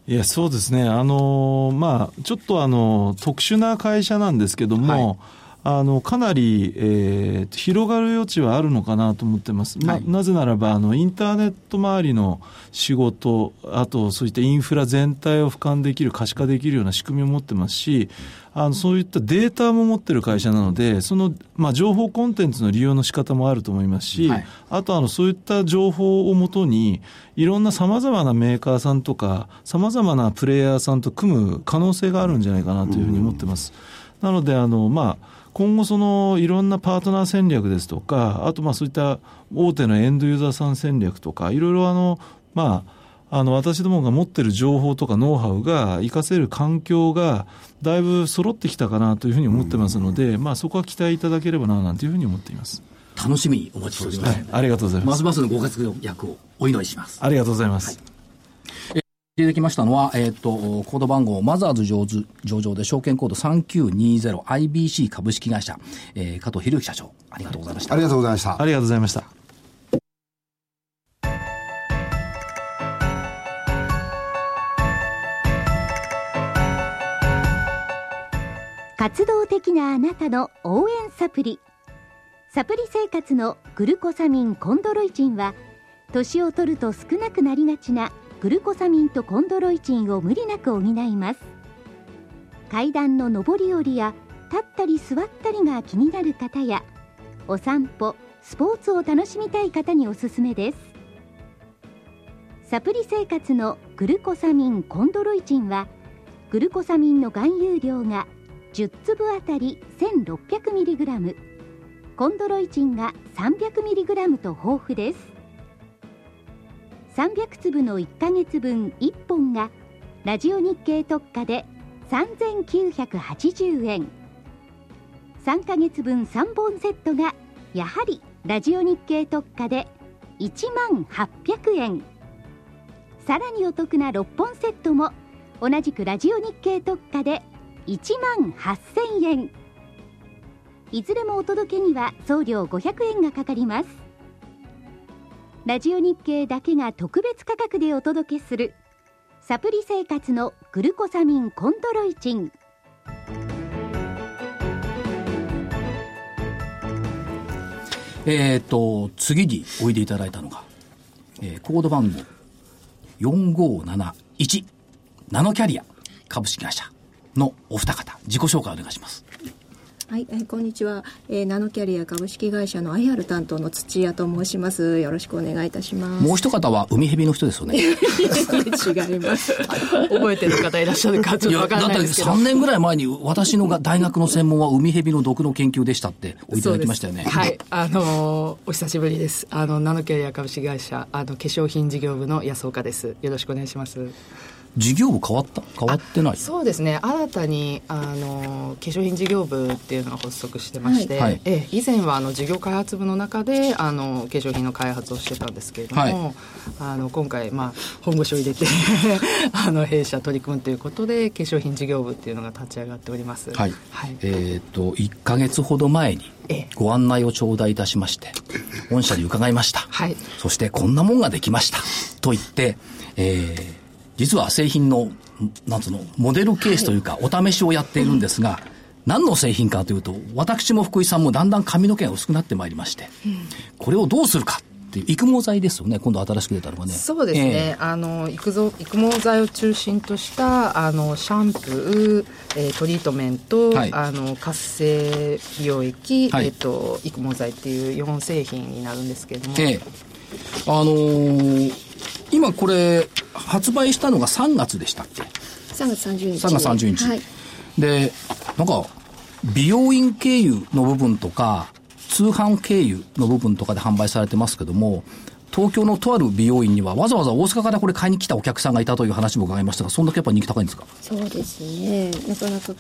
Speaker 5: いや、そうですね。あのー、まあ、ちょっとあの、特殊な会社なんですけども、はいあのかなり、えー、広がる余地はあるのかなと思ってます、ま、はい、なぜならばあのインターネット周りの仕事あとそういったインフラ全体を俯瞰できる可視化できるような仕組みを持ってますしあのそういったデータも持ってる会社なので、その、まあ、情報コンテンツの利用の仕方もあると思いますし、はい、あとあの、そういった情報をもとに、いろんなさまざまなメーカーさんとか、さまざまなプレイヤーさんと組む可能性があるんじゃないかなというふうに思ってます。なので、あの、まあ、今後そのいろんなパートナー戦略ですとか、あとまあそういった大手のエンドユーザーさん戦略とか、いろいろあの、まあ、あの、私どもが持ってる情報とかノウハウが活かせる環境がだいぶ揃ってきたかなというふうに思ってますので、まあそこは期待いただければな、なんていうふうに思っています。
Speaker 1: 楽しみにお待ちしております。はい、
Speaker 5: ありがとうございます。
Speaker 1: ますますのご活躍をお祈りします。
Speaker 5: ありがとうございます。
Speaker 1: はい、出てきましたのは、えっ、ー、と、コード番号、マザーズ上上場で証券コード 3920IBC 株式会社、えー、加藤博之社長、ありがとうございました。
Speaker 4: ありがとうございました。
Speaker 5: ありがとうございました。
Speaker 7: 活動的なあなたの応援サプリサプリ生活のグルコサミンコンドロイチンは年を取ると少なくなりがちなグルコサミンとコンドロイチンを無理なく補います。階段の上り下りや立ったり座ったりが気になる方やお散歩スポーツを楽しみたい方におすすめです。サプリ生活のグルコサミンコンドロイチンはグルコサミンの含有量が10粒あたり 1600mg コンドロイチンが 300mg と豊富です。300粒の1ヶ月分1本がラジオ日経特価で3980円3ヶ月分3本セットがやはりラジオ日経特価で1万800円。さらにお得な6本セットも同じくラジオ日経特価で1万8000円。いずれもお届けには送料500円がかかります。ラジオ日経だけが特別価格でお届けするサプリ生活のグルコサミンコンドロイチン
Speaker 1: えっ、と次においでいただいたのが、えー、コード番号4571ナノキャリア株式会社のお二方、自己紹介お願いします。
Speaker 8: はい、えー、こんにちは、えー、ナノキャリア株式会社の IR 担当の土屋と申します。よろしくお願いいたします。
Speaker 1: もう一方は海蛇の人ですよね。違
Speaker 8: います。
Speaker 9: 覚えてる方いらっしゃるかちょっと分からないですけど。だって
Speaker 1: 3年ぐらい前に私の大学の専門は海蛇の毒の研究でしたっておいただきましたよね。
Speaker 10: はいあのー、お久しぶりです。あのナノキャリア株式会社あの化粧品事業部の安岡です。よろしくお願いします
Speaker 1: 事業部変わった？変わってない？
Speaker 10: そうですね。新たにあの化粧品事業部っていうのが発足してまして、はい、え以前はあの事業開発部の中であの化粧品の開発をしてたんですけれども、はい、あの今回、まあ、本腰を入れて あの弊社取り組むということで化粧品事業部っていうのが立ち上がっております、
Speaker 1: はい、はい、えっ、ー、と1か月ほど前にご案内を頂戴いたしまして御社に伺いました、はい、そしてこんなもんができました。と言って、えー実は製品の、なんつうの、モデルケースというか、お試しをやっているんですが、何の製品かというと、私も福井さんもだんだん髪の毛が薄くなってまいりまして、これをどうするかっていう育毛剤ですよね、今度新しく出たのがね。
Speaker 10: そうですね、えー、あの育育毛剤を中心としたあのシャンプー、えー、トリートメント、はい、あの活性美容液、はい、えっ、ー、と育毛剤っていう4製品になるんですけれども。えー、
Speaker 1: あのー、今これ発売したのが3月でしたっけ
Speaker 8: ？3月30日。
Speaker 1: 3月30日、はい、でなんか美容院経由の部分とか通販経由の部分とかで販売されてますけども東京のとある美容院にはわざわざ大阪からこれ買いに来たお客さんがいたという話も伺いましたがそんだけやっぱ人気高いんですか？
Speaker 8: そうですね。なかなか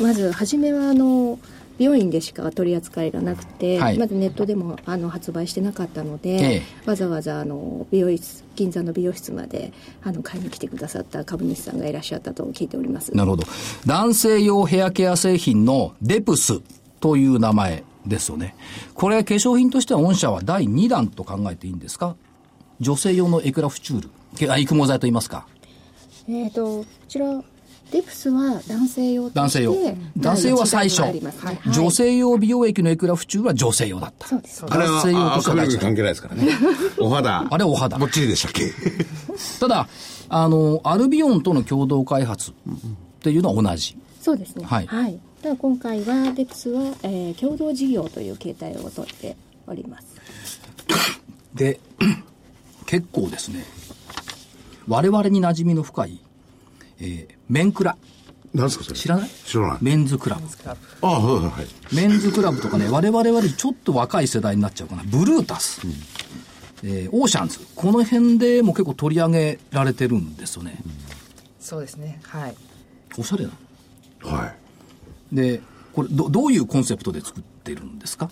Speaker 8: まず初めはあの美容院でしか取り扱いがなくて、はい、まずネットでもあの発売してなかったので、ええ、わざわざあの美容室銀座の美容室まであの買いに来てくださった株主さんがいらっしゃったと聞いております。
Speaker 1: なるほど。男性用ヘアケア製品のデプスという名前ですよね。これ化粧品としては御社は第2弾と考えていいんですか？女性用のエクラフチュール。育毛剤といいますか。
Speaker 8: えっ、とこちらデプスは男性用
Speaker 1: 男性用。男性用は最初。はい、女性用美容液のエクラフチューは女性用だった。
Speaker 8: そうです。
Speaker 6: 男性用としては関係ないですからね。お肌。
Speaker 1: あれお肌。
Speaker 6: もっちりでしたっけ？
Speaker 1: ただ、あの、アルビオンとの共同開発っていうのは同じ。
Speaker 8: そうですね。はい。はい。ただ今回は、デプスは、えー、共同事業という形態をとっております。
Speaker 1: で、結構ですね、我々に馴染みの深いえー、メンクラ。
Speaker 6: 何ですかそれ？
Speaker 1: 知らない？
Speaker 6: 知らない。
Speaker 1: メンズクラブ。
Speaker 6: ああ、はいはい。
Speaker 1: メンズクラブとかね、我々よりちょっと若い世代になっちゃうかな。ブルータス。うん、えー、オーシャンズ。この辺でも結構取り上げられてるんですよね。うん、
Speaker 10: そうですね。はい。
Speaker 1: おしゃれな。
Speaker 6: はい。
Speaker 1: で、これど、どういうコンセプトで作ってるんですか？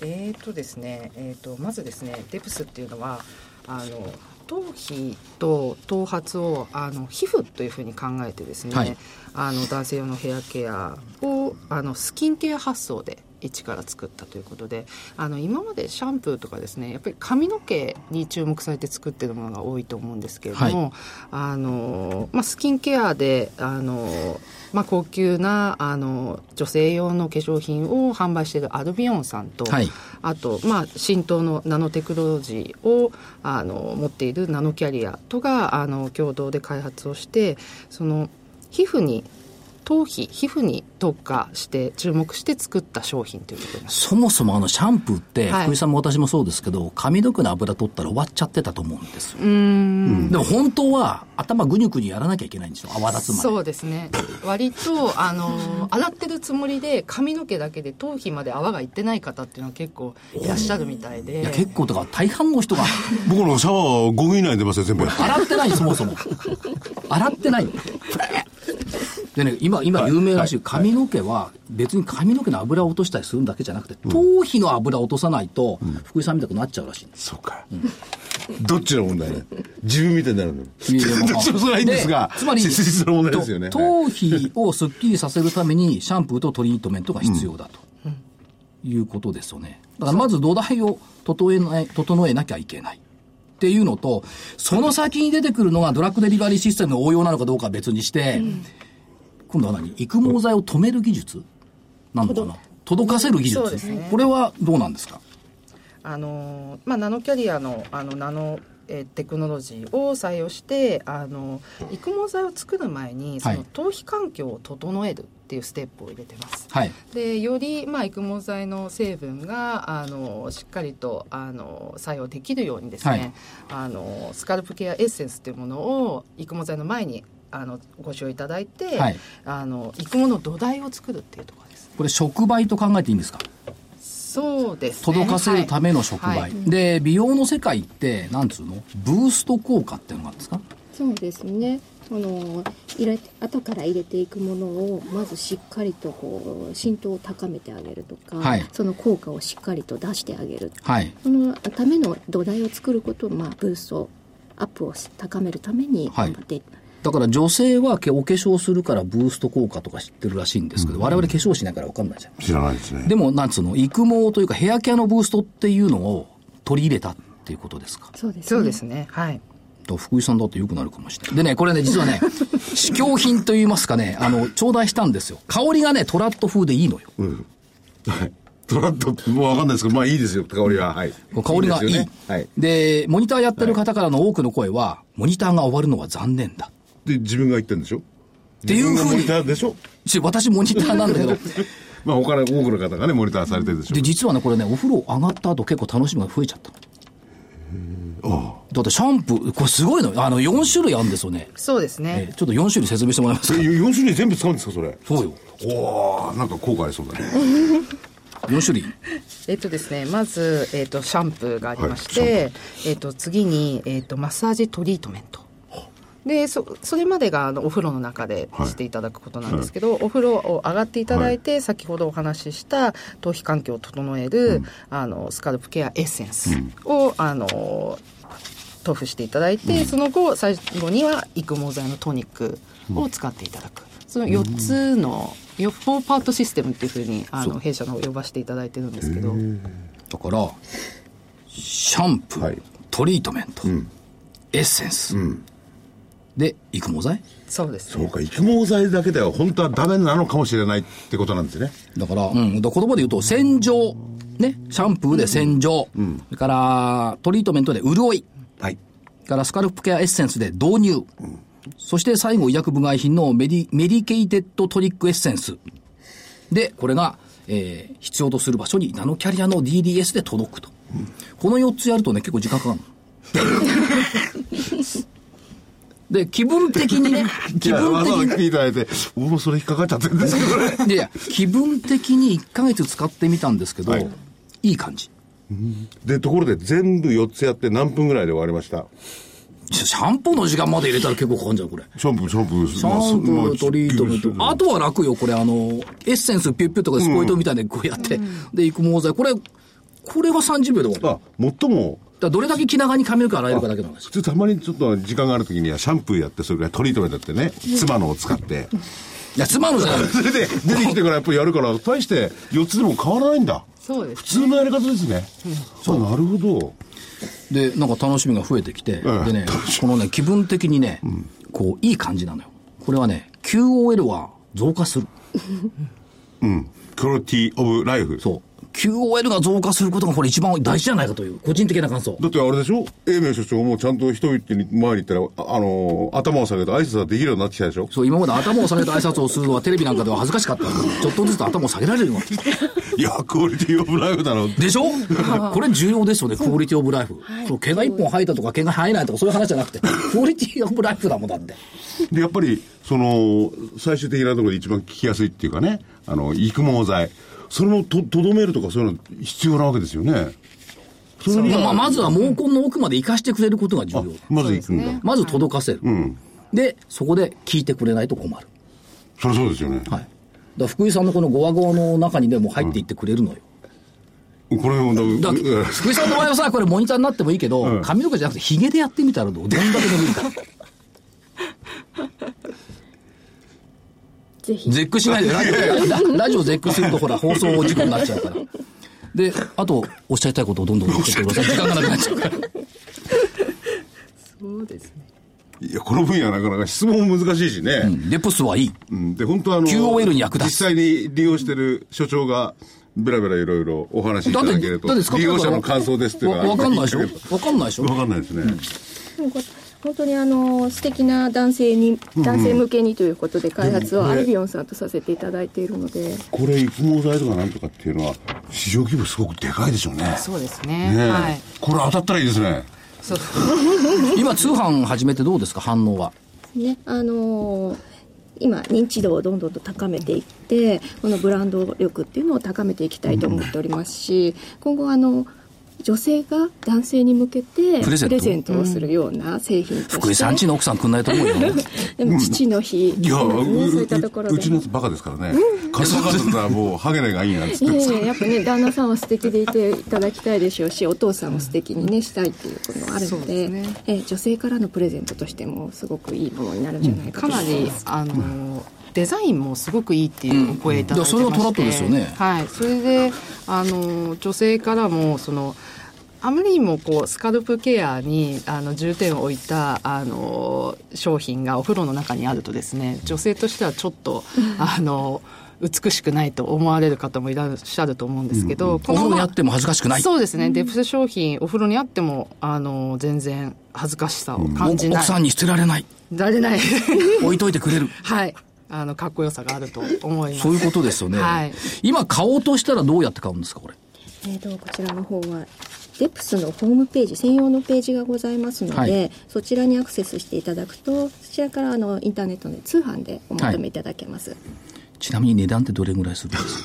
Speaker 10: えーとですね、えーと、まずですね、デプスっていうのは、あの、頭皮と頭髪をあの皮膚というふうに考えてですね、はい、あの男性用のヘアケアをあのスキンケア発想で一から作ったということであの今までシャンプーとかですねやっぱり髪の毛に注目されて作ってるものが多いと思うんですけれども、はい、あのまあ、スキンケアであのまあ、高級なあの女性用の化粧品を販売しているアルビオンさんと、はい、あと、まあ、浸透のナノテクノロジーをあの持っているナノキャリアとがあの共同で開発をしてその皮膚に頭皮皮膚に特化して注目して作った商品ということです。
Speaker 1: そもそもあのシャンプーって、はい、福井さんも私もそうですけど髪の毛の油取ったら終わっちゃってたと思うんですうん。でも本当は頭ぐにゅぐにゅやらなきゃいけないんですよ泡立つまで。
Speaker 10: そうですね。割とあの洗ってるつもりで髪の毛だけで頭皮まで泡がいってない方っていうのは結構いらっしゃるみたいで。
Speaker 1: いや結構とか大半の人が。
Speaker 6: 僕のシャワーは5分以内出ますよ全部。
Speaker 1: 洗ってないそもそも。洗ってないでね、今、今有名らしい、髪の毛は、別に髪の毛の油を落としたりするだけじゃなくて、頭皮の油を落とさないと、福井さんみたくなっちゃうらしいん
Speaker 6: です。そうか。どっちの問題ね？自分みたいになるの？いやいや、それはいいんですが、
Speaker 1: つまり、
Speaker 6: 質の問題ですよね。
Speaker 1: 頭皮をすっきりさせるために、シャンプーとトリートメントが必要だと。いうことですよね。だからまず土台を整えない、整えなきゃいけない。っていうのと、その先に出てくるのがドラッグデリバリーシステムの応用なのかどうかは別にして、うん今度は何？育毛剤を止める技術？なのかな？届かせる技術、ね、これはどうなんですか？
Speaker 10: あのまあ、ナノキャリアのあのナノえテクノロジーを採用してあの育毛剤を作る前にその頭皮環境を整えるっていうステップを入れてます。はい、でより、まあ、育毛剤の成分があのしっかりとあの作用できるようにですね、はい、あのスカルプケアエッセンスっていうものを育毛剤の前にあのご使用いただいて、はい、あの育毛の土台を作るっていうところです。
Speaker 1: これ触媒と考えていいんですか？
Speaker 10: そうです、
Speaker 1: ね、届かせるための触媒、はい、で美容の世界ってなんつうの？ブースト効果っていうのがあるんですか？
Speaker 8: そうですね。あの入れ後から入れていくものをまずしっかりとこう浸透を高めてあげるとか、はい、その効果をしっかりと出してあげる、はい、そのための土台を作ることを、まあ、ブーストアップを高めるために頑張って、はい
Speaker 1: だから女性はお化粧するからブースト効果とか知ってるらしいんですけど、うん、我々化粧しないから分かんないじゃん。
Speaker 6: 知らないですね。
Speaker 1: でも、なんつうの、育毛というかヘアケアのブーストっていうのを取り入れたっていうことですか？
Speaker 10: そうですね。そうですね。はい。
Speaker 1: と福井さんだって良くなるかもしれない。でね、これね、実はね、試供品と言いますかね、あの、頂戴したんですよ。香りがね、トラット風でいいのよ。うん。
Speaker 6: はい。トラットもうわかんないですけど、まあいいですよ、香りは。はい。
Speaker 1: 香りがいい。いいね、はい。で、モニターやってる方からの多くの声は、モニターが終わるのは残念だ。
Speaker 6: で、自分が言ってるんでしょ？
Speaker 1: っていうふうに。モニターでしょ？私モニターなんだけど。
Speaker 6: まあ他の多くの方がね、モニターされてるでしょ
Speaker 1: で、実はね、これね、お風呂上がった後結構楽しみが増えちゃったああだってシャンプー、これすごいのあの、4種類あるんですよね。
Speaker 10: そうですね。
Speaker 1: えー、ちょっと4種類説明してもらえますか
Speaker 6: ?4 種類全部使うんですか、それ？
Speaker 1: そうよ。
Speaker 6: おおなんか効果ありそうだね。
Speaker 1: 4種類
Speaker 10: えっとですね、まず、えっ、ー、と、シャンプーがありまして、はい、えっ、と、次に、えっ、と、マッサージトリートメント。でそそれまでがあのお風呂の中でしていただくことなんですけど、はい、お風呂を上がっていただいて、はい、先ほどお話しした頭皮環境を整える、うん、あのスカルプケアエッセンスを、うん、あの塗布していただいて、うん、その後最後には育毛剤のトニックを使っていただく、その4つの4パートシステムっていうふうにあの弊社の方呼ばせていただいてるんですけど。
Speaker 1: だからシャンプー、はい、トリートメント、エッセンス、で、育毛剤？
Speaker 10: そうです、
Speaker 6: ね、そうか、育毛剤だけでは本当はダメなのかもしれないってことなんですね。
Speaker 1: だから、うん、だ言葉で言うと、洗浄、ね、シャンプーで洗浄、うん、それからトリートメントで潤い、はい。からスカルプケアエッセンスで導入、うん、そして最後医薬部外品のメディメディケイテッドトニックエッセンス。で、これが、えー、必要とする場所にナノキャリアの DDS で届くと。うん、この4つやるとね、結構時間かかる で、気分的にね、気分的に。
Speaker 6: 来ていただいて、僕もそれ引っかかっちゃってるんですけど
Speaker 1: ね。いや、気分的に1か月使ってみたんですけど、はい、いい感じ。
Speaker 6: で、ところで全部4つやって何分ぐらいで終わりました？
Speaker 1: シャンプーの時間まで入れたら結構かかんじゃん、これ。
Speaker 6: シャンプー、シャンプー。
Speaker 1: シャンプー、トリートメント。あとは楽よ、これ、あの、エッセンスピュッピュッとかスポイトみたいでこうやって、うん、で、育毛剤。これ、これは30秒で終わる。
Speaker 6: あ、最も
Speaker 1: だどれだけ気長に髪の毛洗えるかだけなんです
Speaker 6: 普通たまにちょっと時間がある時にはシャンプーやってそれぐらいトリートメントってね妻のを使って。
Speaker 1: いや妻のじゃない。
Speaker 6: それで出てきてからやっぱりやるから大して4つでも変わらないんだ。
Speaker 10: そうです、
Speaker 6: 普通のやり方ですね、うん、そうなるほど。
Speaker 1: でなんか楽しみが増えてきて、ええ、でねこのね気分的にね、うん、こういい感じなのよ。これはね QOL は増加する。
Speaker 6: うん。クオリティオブライフ
Speaker 1: そう QOL が増加することがこれ一番大事じゃないかという、個人的な感想。
Speaker 6: だってあれでしょ？英明所長もちゃんと人々に前に行ったら、あのー、頭を下げて挨拶ができるようになってきたでしょ？
Speaker 1: そう、今まで頭を下げて挨拶をするのはテレビなんかでは恥ずかしかった。ちょっとずつ頭を下げられるように。
Speaker 6: いや、クオリティオブライフだろ。
Speaker 1: でしょ？これ重要ですよね、クオリティオブライフ。そう、毛が一本生えたとか毛が生えないとかそういう話じゃなくて、クオリティオブライフだもんだって。
Speaker 6: で、やっぱり、その、最終的なところで一番聞きやすいっていうかね、あの、育毛剤。それもととどめるとかそういうの必要なわけですよね。
Speaker 1: それまあ、まずは毛根の奥まで生かしてくれることが重要。
Speaker 6: まず行くんだ。
Speaker 1: まず届かせる。うん、で、そこで聞いてくれないと困る。
Speaker 6: そりゃそうですよね。
Speaker 1: はい。だ福井さんのこのごわごわの中にでも入っていってくれるのよ。
Speaker 6: うん、これだ
Speaker 1: 福井さんの場合はさ、これモニターになってもいいけど、うん、髪の毛じゃなくてヒゲでやってみたらどんだけ伸びるか。
Speaker 8: ぜひ。
Speaker 1: 絶句しないで、ラジオ、ラジオ絶句するとほら、放送事故になっちゃうから。で、あと、おっしゃりたいことをどんどん言ってください。時間がなくなっちゃうから。
Speaker 10: そうですね。
Speaker 6: いや、この分野はなかなか質問も難しいしね。うん、
Speaker 1: レポスはいい。
Speaker 6: うん。で、本当あの、
Speaker 1: QOL に役立
Speaker 6: つ。実際に利用してる所長が、ベラベラいろいろお話しいただけると。利用者の感想ですっていうの
Speaker 1: は。わかんないでしょ？わかんないでしょ？
Speaker 6: わかんないですね。うん
Speaker 8: 本当にあの素敵な男性に男性向けにということで開発をアルビオンさんとさせていただいているので、
Speaker 6: これ育毛剤とかなんとかっていうのは市場規模すごくでかいでしょうね。
Speaker 10: そうですね。ね、はい、
Speaker 6: これ当たったらいいですね。
Speaker 1: 今通販始めてどうですか？反応は。
Speaker 8: ねあのー今認知度をどんどんと高めていってこのブランド力っていうのを高めていきたいと思っておりますし今後あの女性が男性に向けてプレゼント？をするような製品として、
Speaker 1: 福井さんちの奥さんくんないと思うよ。
Speaker 8: でも父の日、いや、そう
Speaker 6: いったところうちのやつバカですからねカスタマーはもうハゲネがいいなんつって。い
Speaker 8: ややっぱね旦那さんは素敵でいていただきたいでしょうしお父さんも素敵にねしたいっていうこともあるのでで、ね、え女性からのプレゼントとしてもすごくいいものになるんじゃないかと思います、うん、かなりあの
Speaker 10: デザインもすごくいいっていうお声いただいてまして、うん、それはトラットですよね。はい。それであの女性からもそのあまりにもこうスカルプケアにあの重点を置いたあの商品がお風呂の中にあるとですね女性としてはちょっとあの美しくないと思われる方もいらっしゃると思うんですけど、うんうん、お
Speaker 1: 風呂にあっても恥ずかしくない。
Speaker 10: そうですね、デプス商品お風呂にあってもあの全然恥ずかしさを感じない、
Speaker 1: うん、奥さんに捨てられない。
Speaker 10: られない。
Speaker 1: 置いといてくれる。
Speaker 10: はい。あのかっこよさがあると思います。
Speaker 1: そういうことですよね、はい、今買おうとしたらどうやって買うんですかこれ？
Speaker 8: えーとこちらの方はデプスのホームページ専用のページがございますので、はい、そちらにアクセスしていただくとそちらからあのインターネットで通販でお求めいただけます、はい、
Speaker 1: ちなみに値段ってどれぐらいするんですか？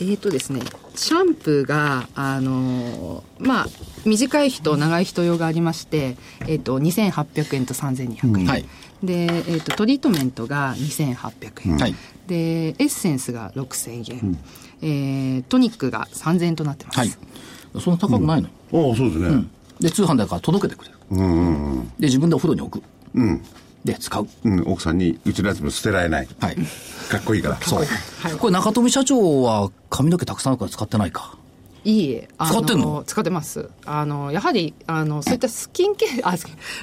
Speaker 10: えーとですね、シャンプーが、あのー、まあ、短い人、長い人用がありまして、えーと、2800円と3200円、うん。はい、で、えーと、トリートメントが2800円、はい、でエッセンスが6000円、うん、えー、トニックが3000円となってます。はい。
Speaker 1: そんな高くないの、
Speaker 6: うん、ああそうですね、うん、
Speaker 1: で通販だから届けてくれる、うんうんうん、で自分でお風呂に置く、うん、で使う、
Speaker 6: うん、奥さんにうちのやつも捨てられない、はい、かっこいいから
Speaker 1: そう、はい、これ中富社長は髪の毛たくさんあるから使ってないか
Speaker 10: いいえ。
Speaker 1: 使ってんの？
Speaker 10: 使ってます。あの、やはり、あの、そういったスキンケア、あ、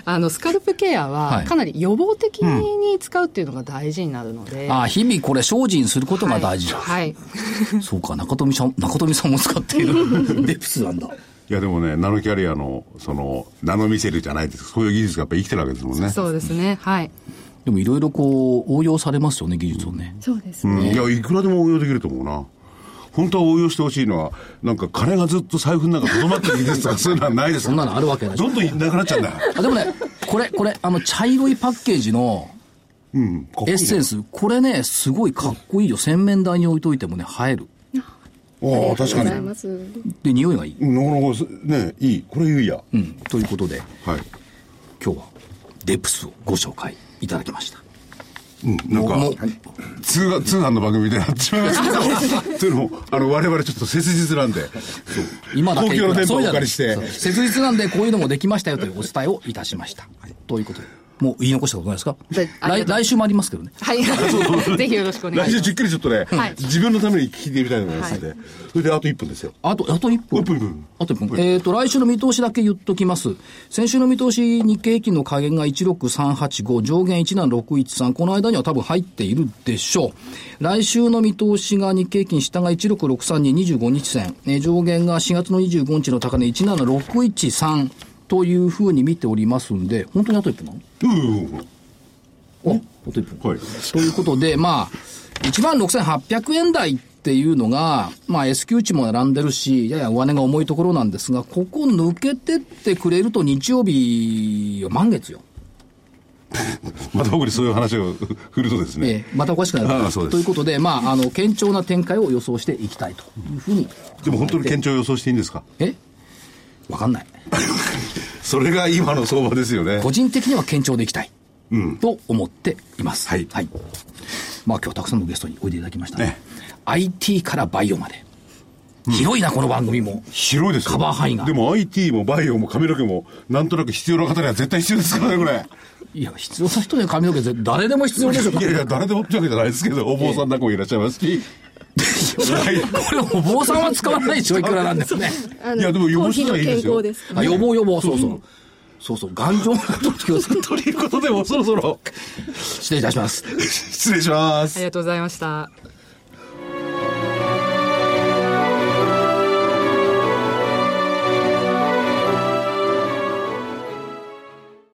Speaker 10: あの、スカルプケアは、かなり予防的に使うっていうのが大事になるので。うん、
Speaker 1: あ、日々これ精進することが大事だ。はい。はい、そうか、中富さん、中富さんも使っている デプスなんだ。
Speaker 6: いやでもね、ナノキャリアの、その、ナノミセルじゃないです。そういう技術がやっぱ生きてるわけですもんね。
Speaker 10: そうですね。はい。
Speaker 1: でもいろいろこう、応用されますよね、技術をね。
Speaker 8: そうですね。うん、
Speaker 6: いや、いくらでも応用できると思うな。本当は応用してほしいのは、なんか金がずっと財布の中とどまってる技術とかそういうのはないです
Speaker 1: そんなのあるわけない
Speaker 6: どんどんなくなっちゃうんだよ。
Speaker 1: あでもね、これ、これ、あの、茶色いパッケージの、うん、エッセンス、これね、すごいかっこいいよ。洗面台に置いといてもね、映える。
Speaker 6: ああ、確かに。
Speaker 1: で、匂いがいい。
Speaker 6: なかなか、ね、いい。これいいや。
Speaker 1: うん。ということで、はい。今日は、デプスをご紹介いただきました。
Speaker 6: うん、なんか、通販、通販の番組でなってしまいました けど、というのも、あの、我々ちょっと切実なんで、
Speaker 1: 今だけ、公
Speaker 6: 共の電波をお借りして。
Speaker 1: 切実なんで、こういうのもできましたよというお伝えをいたしました。はい、ということで。もう言い残したことないですか？来来週もありますけどね。
Speaker 10: はい。ぜひよろしくお願いします。来週
Speaker 6: じっくりちょっとね、はい、自分のために聞いてみたいと思いますので、はい、それであと1分ですよ。
Speaker 1: あと、あと1分？1分。あと1分。えっ、ー、と、来週の見通しだけ言っときます。先週の見通し、日経平均の下限が16385、上限17613、この間には多分入っているでしょう。来週の見通しが日経平均下が16632、25日線、えー、上限が4月の25日の高値17613、というふうに見ておりますんで、本当にあと1分なの？うん。あ、あと1分。はい。ということで、まあ、1万6800円台っていうのが、まあ S q 値も並んでるし、やや上値が重いところなんですが、ここ抜けてってくれると日曜日は満月よ。
Speaker 6: また僕にそういう話を 振るとですね。え
Speaker 1: え、またおかしくなる。ということで、まあ、あの、堅調な展開を予想していきたいというふうに。
Speaker 6: でも本当に堅調予想していいんですか？
Speaker 1: え？わかんない。
Speaker 6: それが今の相場ですよね。
Speaker 1: 個人的には堅調でいきたい。うん。と思っています。はい。はい。まあ今日たくさんのゲストにおいでいただきましたね。ね IT からバイオまで。広いな、この番組も。
Speaker 6: 広いです
Speaker 1: カバー範囲が。
Speaker 6: でも IT もバイオも髪の毛も、なんとなく必要な方には絶対必要ですからね、これ。
Speaker 1: いや、必要な人には髪の毛、誰でも必要でしょ。
Speaker 6: いやいや、誰でもってわけじゃないですけど、お坊さんなんかもいらっしゃいますし。
Speaker 1: これお坊さんは使わないでしょいくらなんですね。
Speaker 6: いやでも予防したらいいですよ
Speaker 1: あ予防予防そうそう。そうそう。頑丈なこと気をつけ
Speaker 6: ということでもそろそろ。
Speaker 1: 失礼いたします。
Speaker 6: 失礼します。
Speaker 10: ありがとうございました